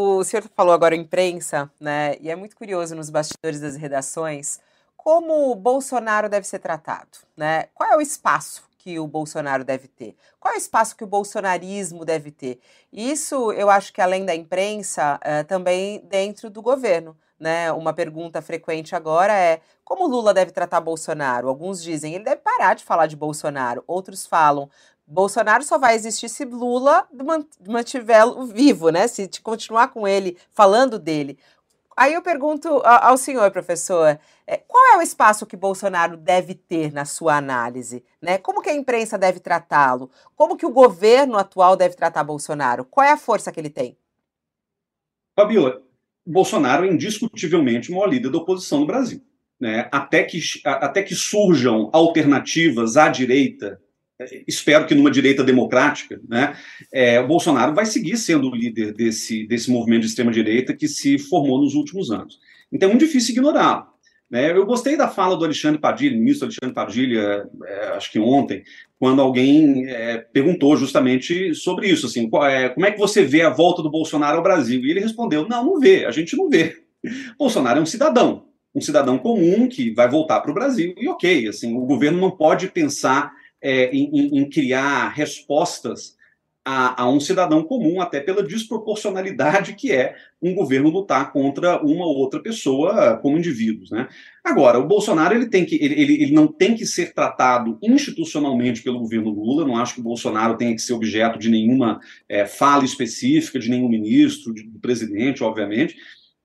O senhor falou agora imprensa, né? E é muito curioso nos bastidores das redações como o Bolsonaro deve ser tratado, né? Qual é o espaço que o Bolsonaro deve ter? Qual é o espaço que o bolsonarismo deve ter? Isso, eu acho que além da imprensa, é, também dentro do governo. Né? Uma pergunta frequente agora é como Lula deve tratar Bolsonaro? Alguns dizem ele deve parar de falar de Bolsonaro, outros falam Bolsonaro só vai existir se Lula mantiver vivo, né? Se continuar com ele, falando dele. Aí eu pergunto ao senhor, professor, é, qual é o espaço que Bolsonaro deve ter na sua análise? Né? Como que a imprensa deve tratá-lo? Como que o governo atual deve tratar Bolsonaro? Qual é a força que ele tem? Fabiola, Bolsonaro é indiscutivelmente o maior líder da oposição no Brasil. Né? Até, que, até que surjam alternativas à direita espero que numa direita democrática, né, é, o Bolsonaro vai seguir sendo o líder desse, desse movimento de extrema-direita que se formou nos últimos anos. Então é muito difícil ignorá-lo. Né? Eu gostei da fala do Alexandre Padilha, ministro Alexandre Padilha, é, acho que ontem, quando alguém é, perguntou justamente sobre isso, assim, qual, é, como é que você vê a volta do Bolsonaro ao Brasil? E ele respondeu, não, não vê, a gente não vê. Bolsonaro é um cidadão, um cidadão comum que vai voltar para o Brasil, e ok, assim, o governo não pode pensar é, em, em, criar respostas a, a, um cidadão comum, até pela desproporcionalidade que é um governo lutar contra uma ou outra pessoa como indivíduos. Né? Agora, o Bolsonaro ele, tem que, ele, ele, ele não tem que ser tratado institucionalmente pelo governo Lula, não acho que o Bolsonaro tenha que ser objeto de nenhuma é, fala específica, de nenhum ministro, de, do presidente, obviamente,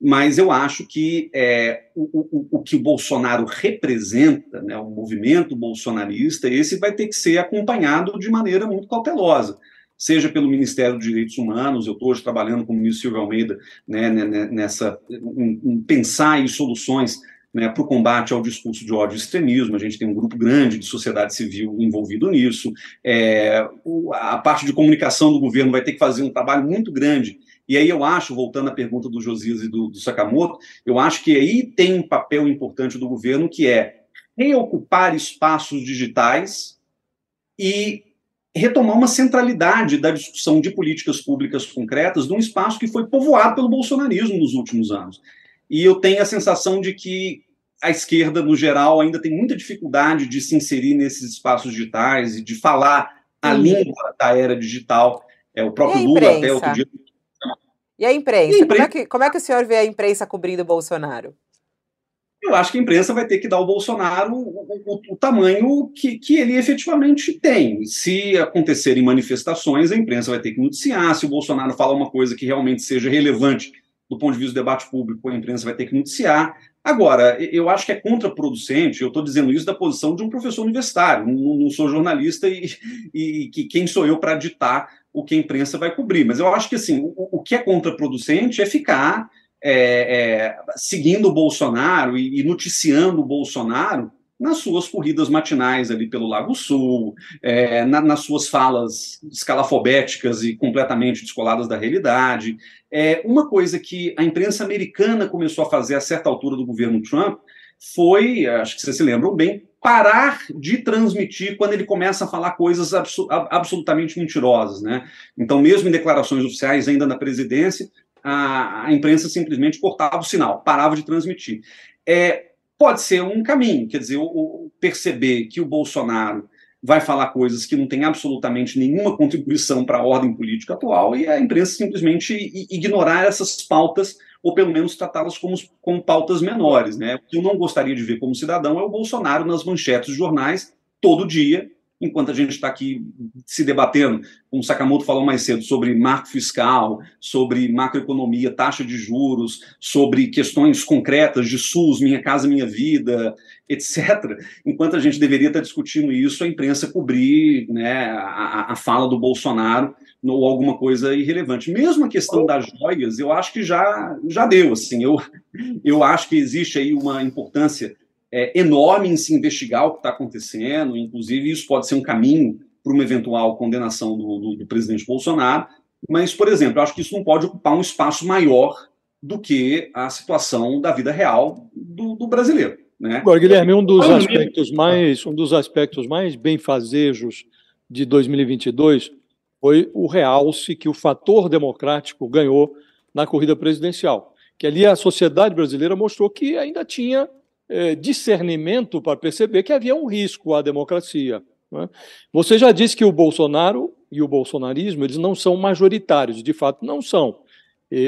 mas eu acho que é, o, o, o, que o Bolsonaro representa, né, o movimento bolsonarista, esse vai ter que ser acompanhado de maneira muito cautelosa, seja pelo Ministério dos Direitos Humanos, eu estou hoje trabalhando com o ministro Silvio Almeida né, né, né nessa, pensar em soluções né, para o combate ao discurso de ódio e extremismo. A gente tem um grupo grande de sociedade civil envolvido nisso. É, a parte de comunicação do governo vai ter que fazer um trabalho muito grande e aí eu acho, voltando à pergunta do Josias e do, do Sakamoto, eu acho que aí tem um papel importante do governo que é reocupar espaços digitais e retomar uma centralidade da discussão de políticas públicas concretas num espaço que foi povoado pelo bolsonarismo nos últimos anos. E eu tenho a sensação de que a esquerda, no geral, ainda tem muita dificuldade de se inserir nesses espaços digitais e de falar a língua da era digital. É, o próprio Lula, até outro dia, e a imprensa? E a imprensa... Como, é que, como é que o senhor vê a imprensa cobrindo o Bolsonaro? Eu acho que a imprensa vai ter que dar ao Bolsonaro o, o, o tamanho que, que ele efetivamente tem. Se acontecerem manifestações, a imprensa vai ter que noticiar. Se o Bolsonaro fala uma coisa que realmente seja relevante do ponto de vista do debate público, a imprensa vai ter que noticiar. Agora, eu acho que é contraproducente, eu estou dizendo isso da posição de um professor universitário, não, não sou jornalista e, e, e quem sou eu para ditar o que a imprensa vai cobrir. Mas eu acho que assim, o, o que é contraproducente é ficar é, é, seguindo o Bolsonaro e, e, noticiando o Bolsonaro nas suas corridas matinais ali pelo Lago Sul, é, na, nas suas falas escalafobéticas e completamente descoladas da realidade. É, uma coisa que a imprensa americana começou a fazer a certa altura do governo Trump foi, acho que vocês se lembram bem, parar de transmitir quando ele começa a falar coisas abso absolutamente mentirosas. Né? Então, mesmo em declarações oficiais, ainda na presidência, a, a imprensa simplesmente cortava o sinal, parava de transmitir. É, pode ser um caminho, quer dizer, o, o, perceber que o Bolsonaro vai falar coisas que não têm absolutamente nenhuma contribuição para a ordem política atual e a imprensa simplesmente ignorar essas pautas ou pelo menos tratá-las como, como pautas menores. Né? O que eu não gostaria de ver como cidadão é o Bolsonaro nas manchetes de jornais todo dia, enquanto a gente está aqui se debatendo, como o Sakamoto falou mais cedo, sobre marco fiscal, sobre macroeconomia, taxa de juros, sobre questões concretas de SUS, Minha Casa Minha Vida, etc., enquanto a gente deveria estar discutindo isso, a imprensa cobrir né, a, a fala do Bolsonaro ou alguma coisa irrelevante. Mesmo a questão das joias, eu acho que já, já deu. Assim, eu, eu acho que existe aí uma importância é, enorme em se investigar o que está acontecendo, inclusive isso pode ser um caminho para uma eventual condenação do, do, do, presidente Bolsonaro. Mas, por exemplo, eu acho que isso não pode ocupar um espaço maior do que a situação da vida real do, do brasileiro. Né? Agora, Guilherme, um dos aspectos mais, um dos aspectos mais benfazejos de 2022 foi o realce que o fator democrático ganhou na corrida presidencial. Que ali a sociedade brasileira mostrou que ainda tinha é, discernimento para perceber que havia um risco à democracia. Né? Você já disse que o Bolsonaro e o bolsonarismo eles não são majoritários, de fato não são.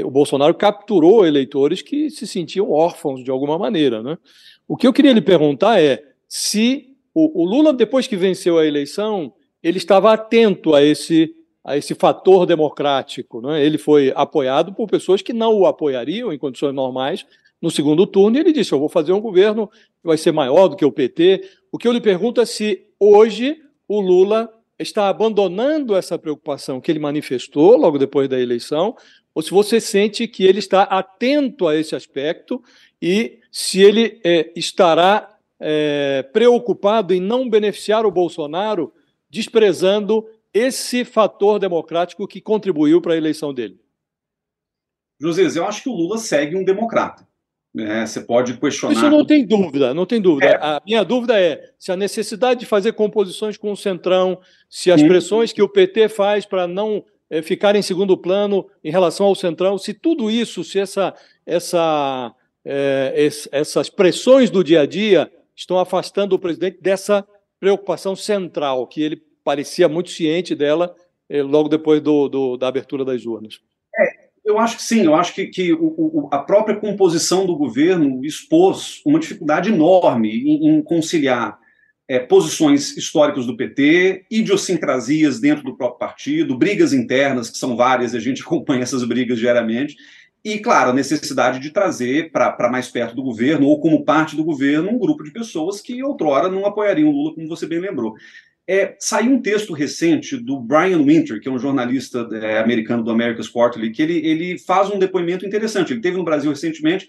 O Bolsonaro capturou eleitores que se sentiam órfãos de alguma maneira. Né? O que eu queria lhe perguntar é se o, o Lula, depois que venceu a eleição, ele estava atento a esse a esse fator democrático. Né? Ele foi apoiado por pessoas que não o apoiariam em condições normais no segundo turno, e ele disse: Eu vou fazer um governo que vai ser maior do que o PT. O que eu lhe pergunto é se hoje o Lula está abandonando essa preocupação que ele manifestou logo depois da eleição, ou se você sente que ele está atento a esse aspecto e se ele é, estará é, preocupado em não beneficiar o Bolsonaro, desprezando esse fator democrático que contribuiu para a eleição dele? José, eu acho que o Lula segue um democrata. É, você pode questionar. Isso não tem dúvida, não tem dúvida. É. A minha dúvida é se a necessidade de fazer composições com o Centrão, se as Sim. pressões que o PT faz para não é, ficar em segundo plano em relação ao Centrão, se tudo isso, se essa, essa, é, essas pressões do dia a dia estão afastando o presidente dessa preocupação central, que ele parecia muito ciente dela eh, logo depois do, do, da abertura das urnas. Eu acho que sim, eu acho que, que o, o, a própria composição do governo expôs uma dificuldade enorme em, em conciliar é, posições históricas do PT, idiosincrasias dentro do próprio partido, brigas internas, que são várias, a gente acompanha essas brigas diariamente, e, claro, a necessidade de trazer para mais perto do governo, ou como parte do governo, um grupo de pessoas que outrora não apoiariam Lula, como você bem lembrou. É, saiu um texto recente do Brian Winter, que é um jornalista é, americano do America's Quarterly, que ele, ele faz um depoimento interessante. Ele teve no Brasil recentemente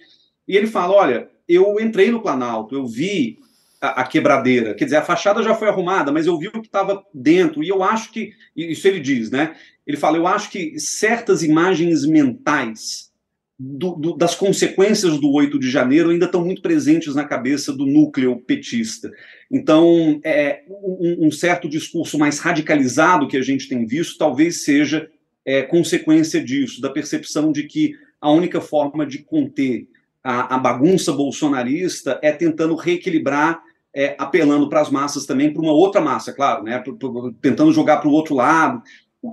e ele fala: Olha, eu entrei no Planalto, eu vi a, a quebradeira, quer dizer, a fachada já foi arrumada, mas eu vi o que estava dentro, e eu acho que, isso ele diz, né? Ele fala: Eu acho que certas imagens mentais do, do, das consequências do 8 de janeiro ainda estão muito presentes na cabeça do núcleo petista. Então, é, um, um, certo discurso mais radicalizado que a gente tem visto talvez seja é, consequência disso, da percepção de que a única forma de conter a, a bagunça bolsonarista é tentando reequilibrar, é, apelando para as massas também, para uma outra massa, claro, né, tentando jogar para o outro lado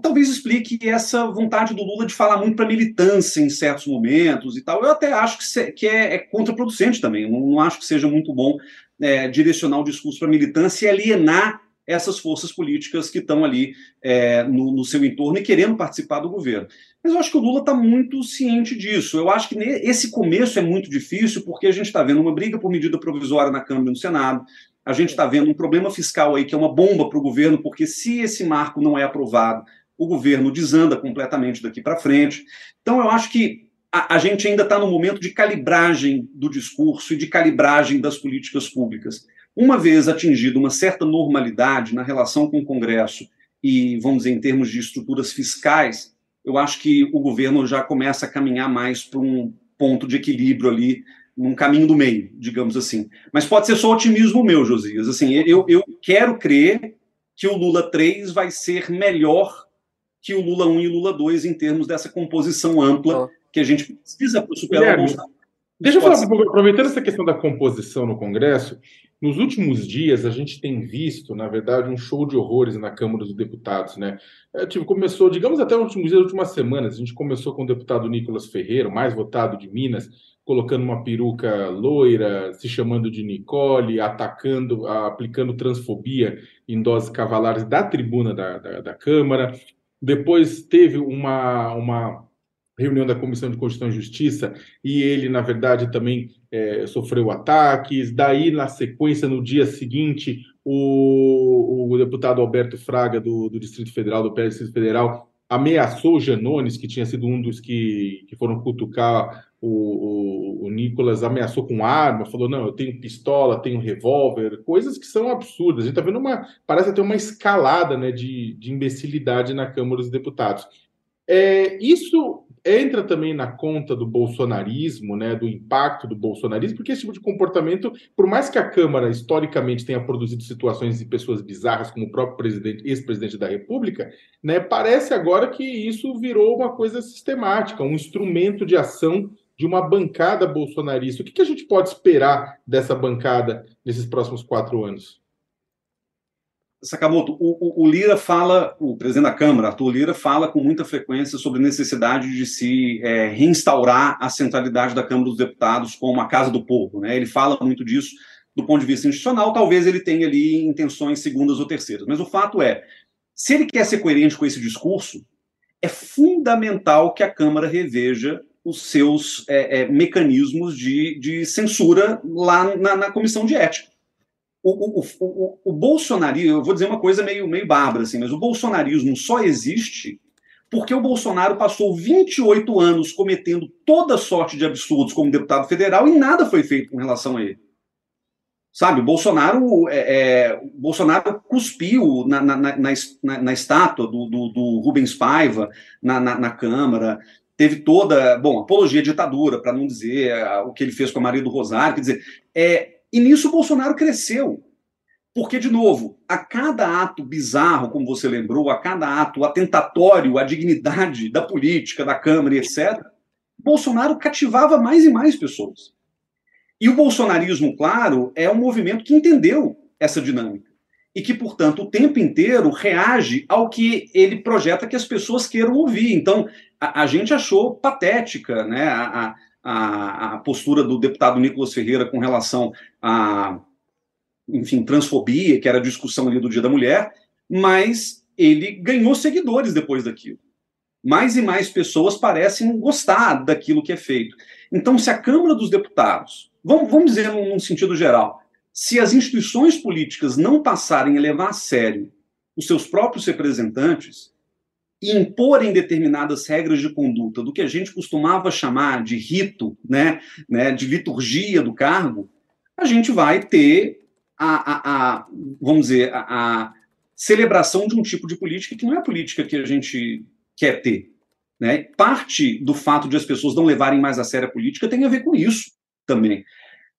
talvez explique essa vontade do Lula de falar muito para militância em certos momentos e tal. Eu até acho que, que é, é, contraproducente também. Eu não, não, acho que seja muito bom é, direcionar o discurso para militância e alienar essas forças políticas que estão ali é, no, no, seu entorno e querendo participar do governo. Mas eu acho que o Lula está muito ciente disso. Eu acho que esse começo é muito difícil porque a gente está vendo uma briga por medida provisória na Câmara e no Senado. A gente está vendo um problema fiscal aí que é uma bomba para o governo, porque se esse marco não é aprovado, o governo desanda completamente daqui para frente. Então, eu acho que a, a gente ainda está no momento de calibragem do discurso e de calibragem das políticas públicas. Uma vez atingida uma certa normalidade na relação com o Congresso e, vamos dizer, em termos de estruturas fiscais, eu acho que o governo já começa a caminhar mais para um ponto de equilíbrio ali, num caminho do meio, digamos assim. Mas pode ser só otimismo meu, Josias. Assim, eu, eu quero crer que o Lula 3 vai ser melhor que o Lula 1 e o Lula 2 em termos dessa composição ampla que a gente precisa para superar o Bolsonaro. Deixa eu falar um pouco, aproveitando essa questão da composição no Congresso, nos últimos dias a gente tem visto, na verdade, um show de horrores na Câmara dos Deputados, né? É, tipo, começou, digamos até nos últimos dias, nas últimas semanas, a gente começou com o deputado Nicolas Ferreira, mais votado de Minas, colocando uma peruca loira, se chamando de Nicole, atacando, aplicando transfobia em doses cavalares da tribuna da, da, da Câmara. Depois teve uma, uma reunião da Comissão de Constituição e Justiça e ele, na verdade, também é, sofreu ataques. Daí, na sequência, no dia seguinte, o, o deputado Alberto Fraga, do, do Distrito Federal, do PL Distrito Federal, ameaçou o Janones, que tinha sido um dos que, que foram cutucar o, o, o, Nicolas, ameaçou com arma, falou, não, eu tenho pistola, tenho revólver, coisas que são absurdas. A gente está vendo uma, parece ter uma escalada né, de, de imbecilidade na Câmara dos Deputados. É, isso entra também na conta do bolsonarismo, né, do impacto do bolsonarismo, porque esse tipo de comportamento, por mais que a Câmara historicamente tenha produzido situações de pessoas bizarras, como o próprio presidente, ex-presidente da República, né, parece agora que isso virou uma coisa sistemática, um instrumento de ação de uma bancada bolsonarista. O que, que a gente pode esperar dessa bancada nesses próximos quatro anos? Sakamoto, o, o, o, Lira fala, o presidente da Câmara, Arthur Lira, fala com muita frequência sobre a necessidade de se é, reinstaurar a centralidade da Câmara dos Deputados como a casa do povo. Né? Ele fala muito disso do ponto de vista institucional, talvez ele tenha ali intenções segundas ou terceiras. Mas o fato é, se ele quer ser coerente com esse discurso, é fundamental que a Câmara reveja os seus é, é, mecanismos de, de censura lá na, na comissão de ética o, o, o, o bolsonarismo, eu vou dizer uma coisa meio, meio bárbara, assim, mas o bolsonarismo só existe porque o Bolsonaro passou 28 anos cometendo toda sorte de absurdos como deputado federal e nada foi feito com relação a ele. Sabe, o Bolsonaro, é, é, Bolsonaro cuspiu na, na, na, na, na estátua do, do, do, Rubens Paiva na, na, Câmara, teve toda, bom, apologia à ditadura, para não dizer o que ele fez com a Maria do Rosário, quer dizer, é, e nisso o Bolsonaro cresceu. Porque, de novo, a cada ato bizarro, como você lembrou, a cada ato atentatório à dignidade da política, da Câmara, etc., Bolsonaro cativava mais e mais pessoas. E o bolsonarismo, claro, é um movimento que entendeu essa dinâmica. E que, portanto, o tempo inteiro reage ao que ele projeta que as pessoas queiram ouvir. Então, a, a gente achou patética né, a, a, a postura do deputado Nicolas Ferreira com relação a, enfim, transfobia, que era a discussão ali do Dia da Mulher, mas ele ganhou seguidores depois daquilo. Mais e mais pessoas parecem gostar daquilo que é feito. Então, se a Câmara dos Deputados, vamos, vamos dizer num sentido geral, se as instituições políticas não passarem a levar a sério os seus próprios representantes, imporem determinadas regras de conduta do que a gente costumava chamar de rito, né, né, de liturgia do cargo, a gente vai ter a, a, a vamos dizer, a, a, celebração de um tipo de política que não é a política que a gente quer ter. Né? Parte do fato de as pessoas não levarem mais a sério a política tem a ver com isso também.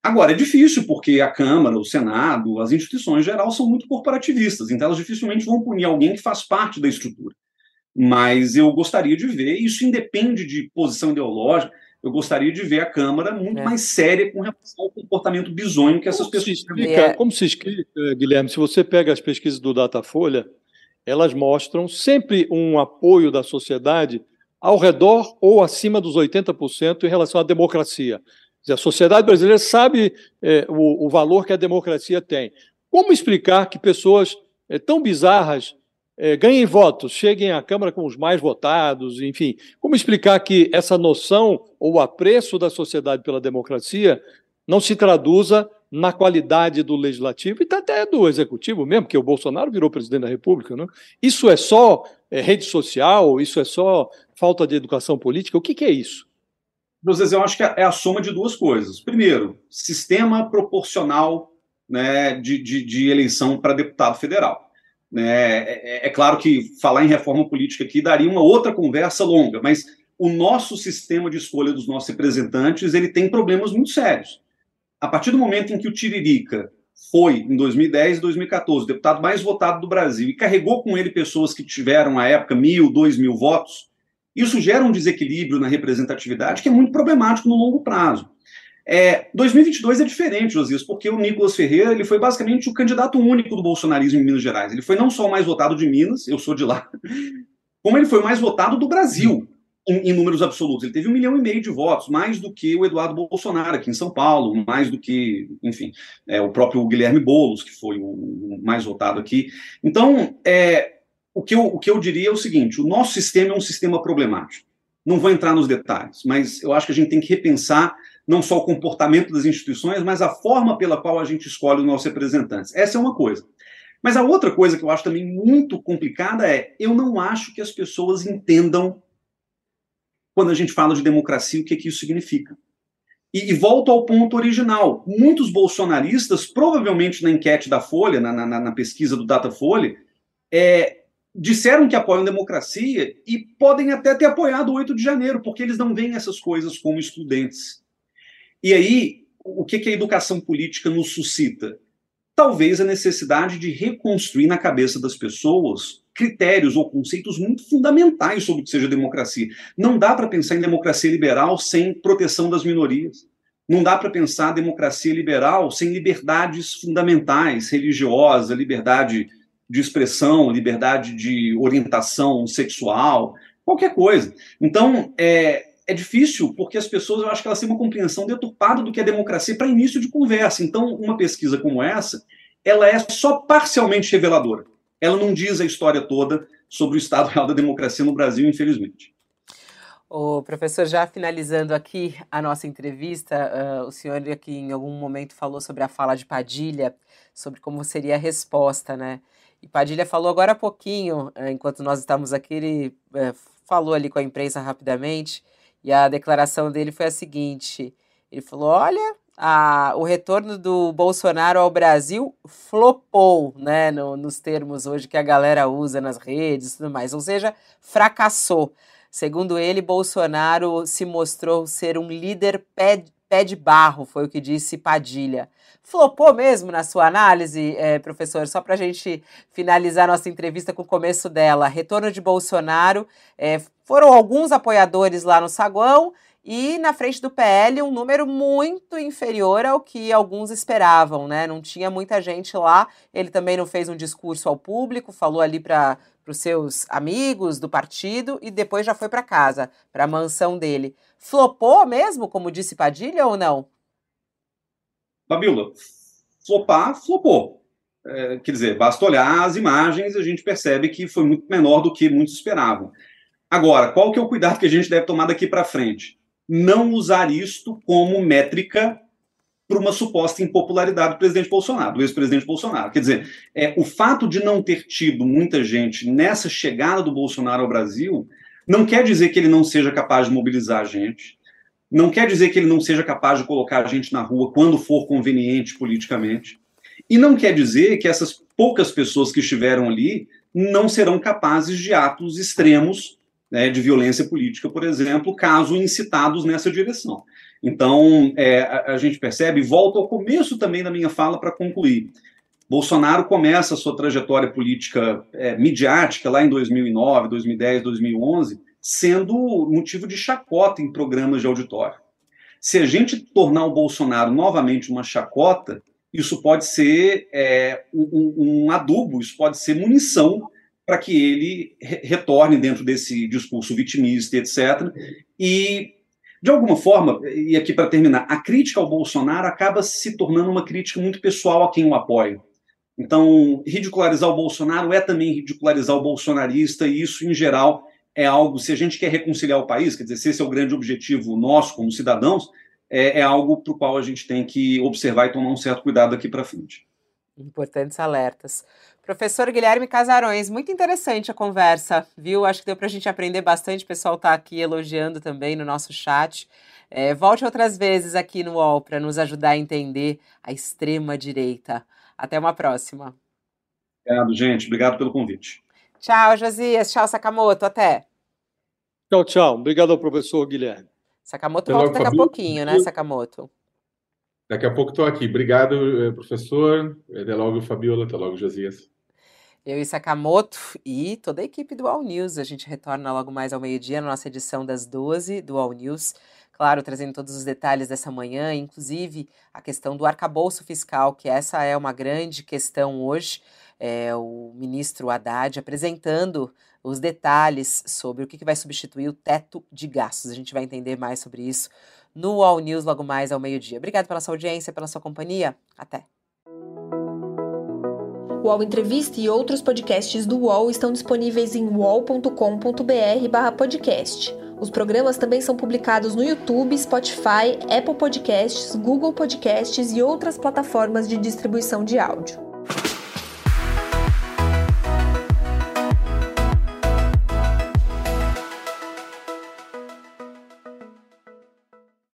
Agora, é difícil, porque a Câmara, o Senado, as instituições em geral são muito corporativistas, então elas dificilmente vão punir alguém que faz parte da estrutura mas eu gostaria de ver, isso independe de posição ideológica, eu gostaria de ver a Câmara muito é. mais séria com relação ao comportamento bizonho que essas como pessoas... Se explica, é. Como se explica, Guilherme, se você pega as pesquisas do Datafolha, elas mostram sempre um apoio da sociedade ao redor ou acima dos 80% em relação à democracia. A sociedade brasileira sabe é, o, o, valor que a democracia tem. Como explicar que pessoas é, tão bizarras é, ganhem votos, cheguem à Câmara com os mais votados, enfim. Como explicar que essa noção ou apreço da sociedade pela democracia não se traduza na qualidade do legislativo e até do executivo mesmo, porque o Bolsonaro virou presidente da República. Né? Isso é só é, rede social? Isso é só falta de educação política? O que, que é isso? Eu acho que é a soma de duas coisas. Primeiro, sistema proporcional né, de, de, de eleição para deputado federal. Né? É, é, é claro que falar em reforma política aqui daria uma outra conversa longa, mas o nosso sistema de escolha dos nossos representantes ele tem problemas muito sérios. A partir do momento em que o Tiririca foi, em 2010 e 2014, o deputado mais votado do Brasil e carregou com ele pessoas que tiveram, à época, mil, dois mil votos, isso gera um desequilíbrio na representatividade que é muito problemático no longo prazo. É, 2022 é diferente, Josias, porque o Nicolas Ferreira ele foi basicamente o candidato único do bolsonarismo em Minas Gerais. Ele foi não só o mais votado de Minas, eu sou de lá, como ele foi o mais votado do Brasil. em, em, números absolutos. Ele teve um milhão e meio de votos, mais do que o Eduardo Bolsonaro aqui em São Paulo, mais do que, enfim, é, o próprio Guilherme Boulos, que foi o, o mais votado aqui. Então, é, o, que eu, o que eu diria é o seguinte: o nosso sistema é um sistema problemático. Não vou entrar nos detalhes, mas eu acho que a gente tem que repensar não só o comportamento das instituições, mas a forma pela qual a gente escolhe os nossos representantes. Essa é uma coisa. Mas a outra coisa que eu acho também muito complicada é: eu não acho que as pessoas entendam, quando a gente fala de democracia, o que, que isso significa. E, e volto ao ponto original. Muitos bolsonaristas, provavelmente na enquete da Folha, na, na, na pesquisa do Datafolha, é, disseram que apoiam democracia e podem até ter apoiado o 8 de janeiro, porque eles não veem essas coisas como excludentes. E aí, o que, que a educação política nos suscita? talvez a necessidade de reconstruir na cabeça das pessoas critérios ou conceitos muito fundamentais sobre o que seja democracia. Não dá para pensar em democracia liberal sem proteção das minorias. Não dá para pensar democracia liberal sem liberdades fundamentais, religiosa, liberdade de expressão, liberdade de orientação sexual, qualquer coisa. Então, é, é difícil porque as pessoas, eu acho que elas têm uma compreensão deturpada do que é democracia para início de conversa. Então, uma pesquisa como essa, ela é só parcialmente reveladora. Ela não diz a história toda sobre o estado real da democracia no Brasil, infelizmente. O professor, já finalizando aqui a nossa entrevista, uh, o senhor aqui em algum momento falou sobre a fala de Padilha, sobre como seria a resposta, né? E Padilha falou agora há pouquinho, uh, enquanto nós estávamos aqui, ele uh, falou ali com a imprensa rapidamente, e a declaração dele foi a seguinte: ele falou: olha, a, o retorno do Bolsonaro ao Brasil flopou, né, no, nos termos hoje que a galera usa nas redes e tudo mais, ou seja, fracassou. Segundo ele, Bolsonaro se mostrou ser um líder pé, pé de barro, foi o que disse Padilha. Flopou mesmo na sua análise, é, professor? Só para a gente finalizar nossa entrevista com o começo dela. Retorno de Bolsonaro, é, foram alguns apoiadores lá no saguão e na frente do PL um número muito inferior ao que alguns esperavam, né? Não tinha muita gente lá. Ele também não fez um discurso ao público, falou ali para os seus amigos do partido e depois já foi para casa, para a mansão dele. Flopou mesmo, como disse Padilha, ou não? Fabiola, flopar, flopou. É, quer dizer, basta olhar as imagens e a gente percebe que foi muito menor do que muitos esperavam. Agora, qual que é o cuidado que a gente deve tomar daqui para frente? Não usar isto como métrica para uma suposta impopularidade do presidente Bolsonaro, do ex-presidente Bolsonaro. Quer dizer, é, o fato de não ter tido muita gente nessa chegada do Bolsonaro ao Brasil não quer dizer que ele não seja capaz de mobilizar a gente, não quer dizer que ele não seja capaz de colocar a gente na rua quando for conveniente politicamente. E não quer dizer que essas poucas pessoas que estiveram ali não serão capazes de atos extremos né, de violência política, por exemplo, caso incitados nessa direção. Então, é, a, a, gente percebe, volto ao começo também da minha fala para concluir. Bolsonaro começa a sua trajetória política é, midiática lá em 2009, 2010, 2011, sendo motivo de chacota em programas de auditório. Se a gente tornar o Bolsonaro novamente uma chacota, isso pode ser é, um, um, adubo, isso pode ser munição para que ele re retorne dentro desse discurso vitimista, etc. E, de alguma forma, e aqui para terminar, a crítica ao Bolsonaro acaba se tornando uma crítica muito pessoal a quem o apoia. Então, ridicularizar o Bolsonaro é também ridicularizar o bolsonarista, e isso, em geral, é algo, se a gente quer reconciliar o país, quer dizer, se esse é o grande objetivo nosso como cidadãos, é, é algo para o qual a gente tem que observar e tomar um certo cuidado aqui para frente. Importantes alertas. Professor Guilherme Casarões, muito interessante a conversa, viu? Acho que deu para a gente aprender bastante. O pessoal está aqui elogiando também no nosso chat. É, volte outras vezes aqui no UOL para nos ajudar a entender a extrema-direita. Até uma próxima. Obrigado, gente. Obrigado pelo convite. Tchau, Josias. Tchau, Sakamoto. Até. Tchau, tchau. Obrigado ao professor Guilherme. Sakamoto volta daqui a pouquinho, né, Sakamoto? Daqui a pouco estou aqui. Obrigado, eh, professor. Até logo, Fabiola. Até logo, Josias. Eu e Sakamoto e toda a equipe do All News. A gente retorna logo mais ao meio-dia na nossa edição das 12 do All News. Claro, trazendo todos os detalhes dessa manhã, inclusive a questão do arcabouço fiscal, que essa é uma grande questão hoje. É, o ministro Haddad apresentando os detalhes sobre o que, que vai substituir o teto de gastos. A gente vai entender mais sobre isso no All News logo mais ao meio-dia. Obrigado pela sua audiência, pela sua companhia. Até. O UOL Entrevista e outros podcasts do UOL estão disponíveis em uol.com.br/podcast. Os programas também são publicados no YouTube, Spotify, Apple Podcasts, Google Podcasts e outras plataformas de distribuição de áudio.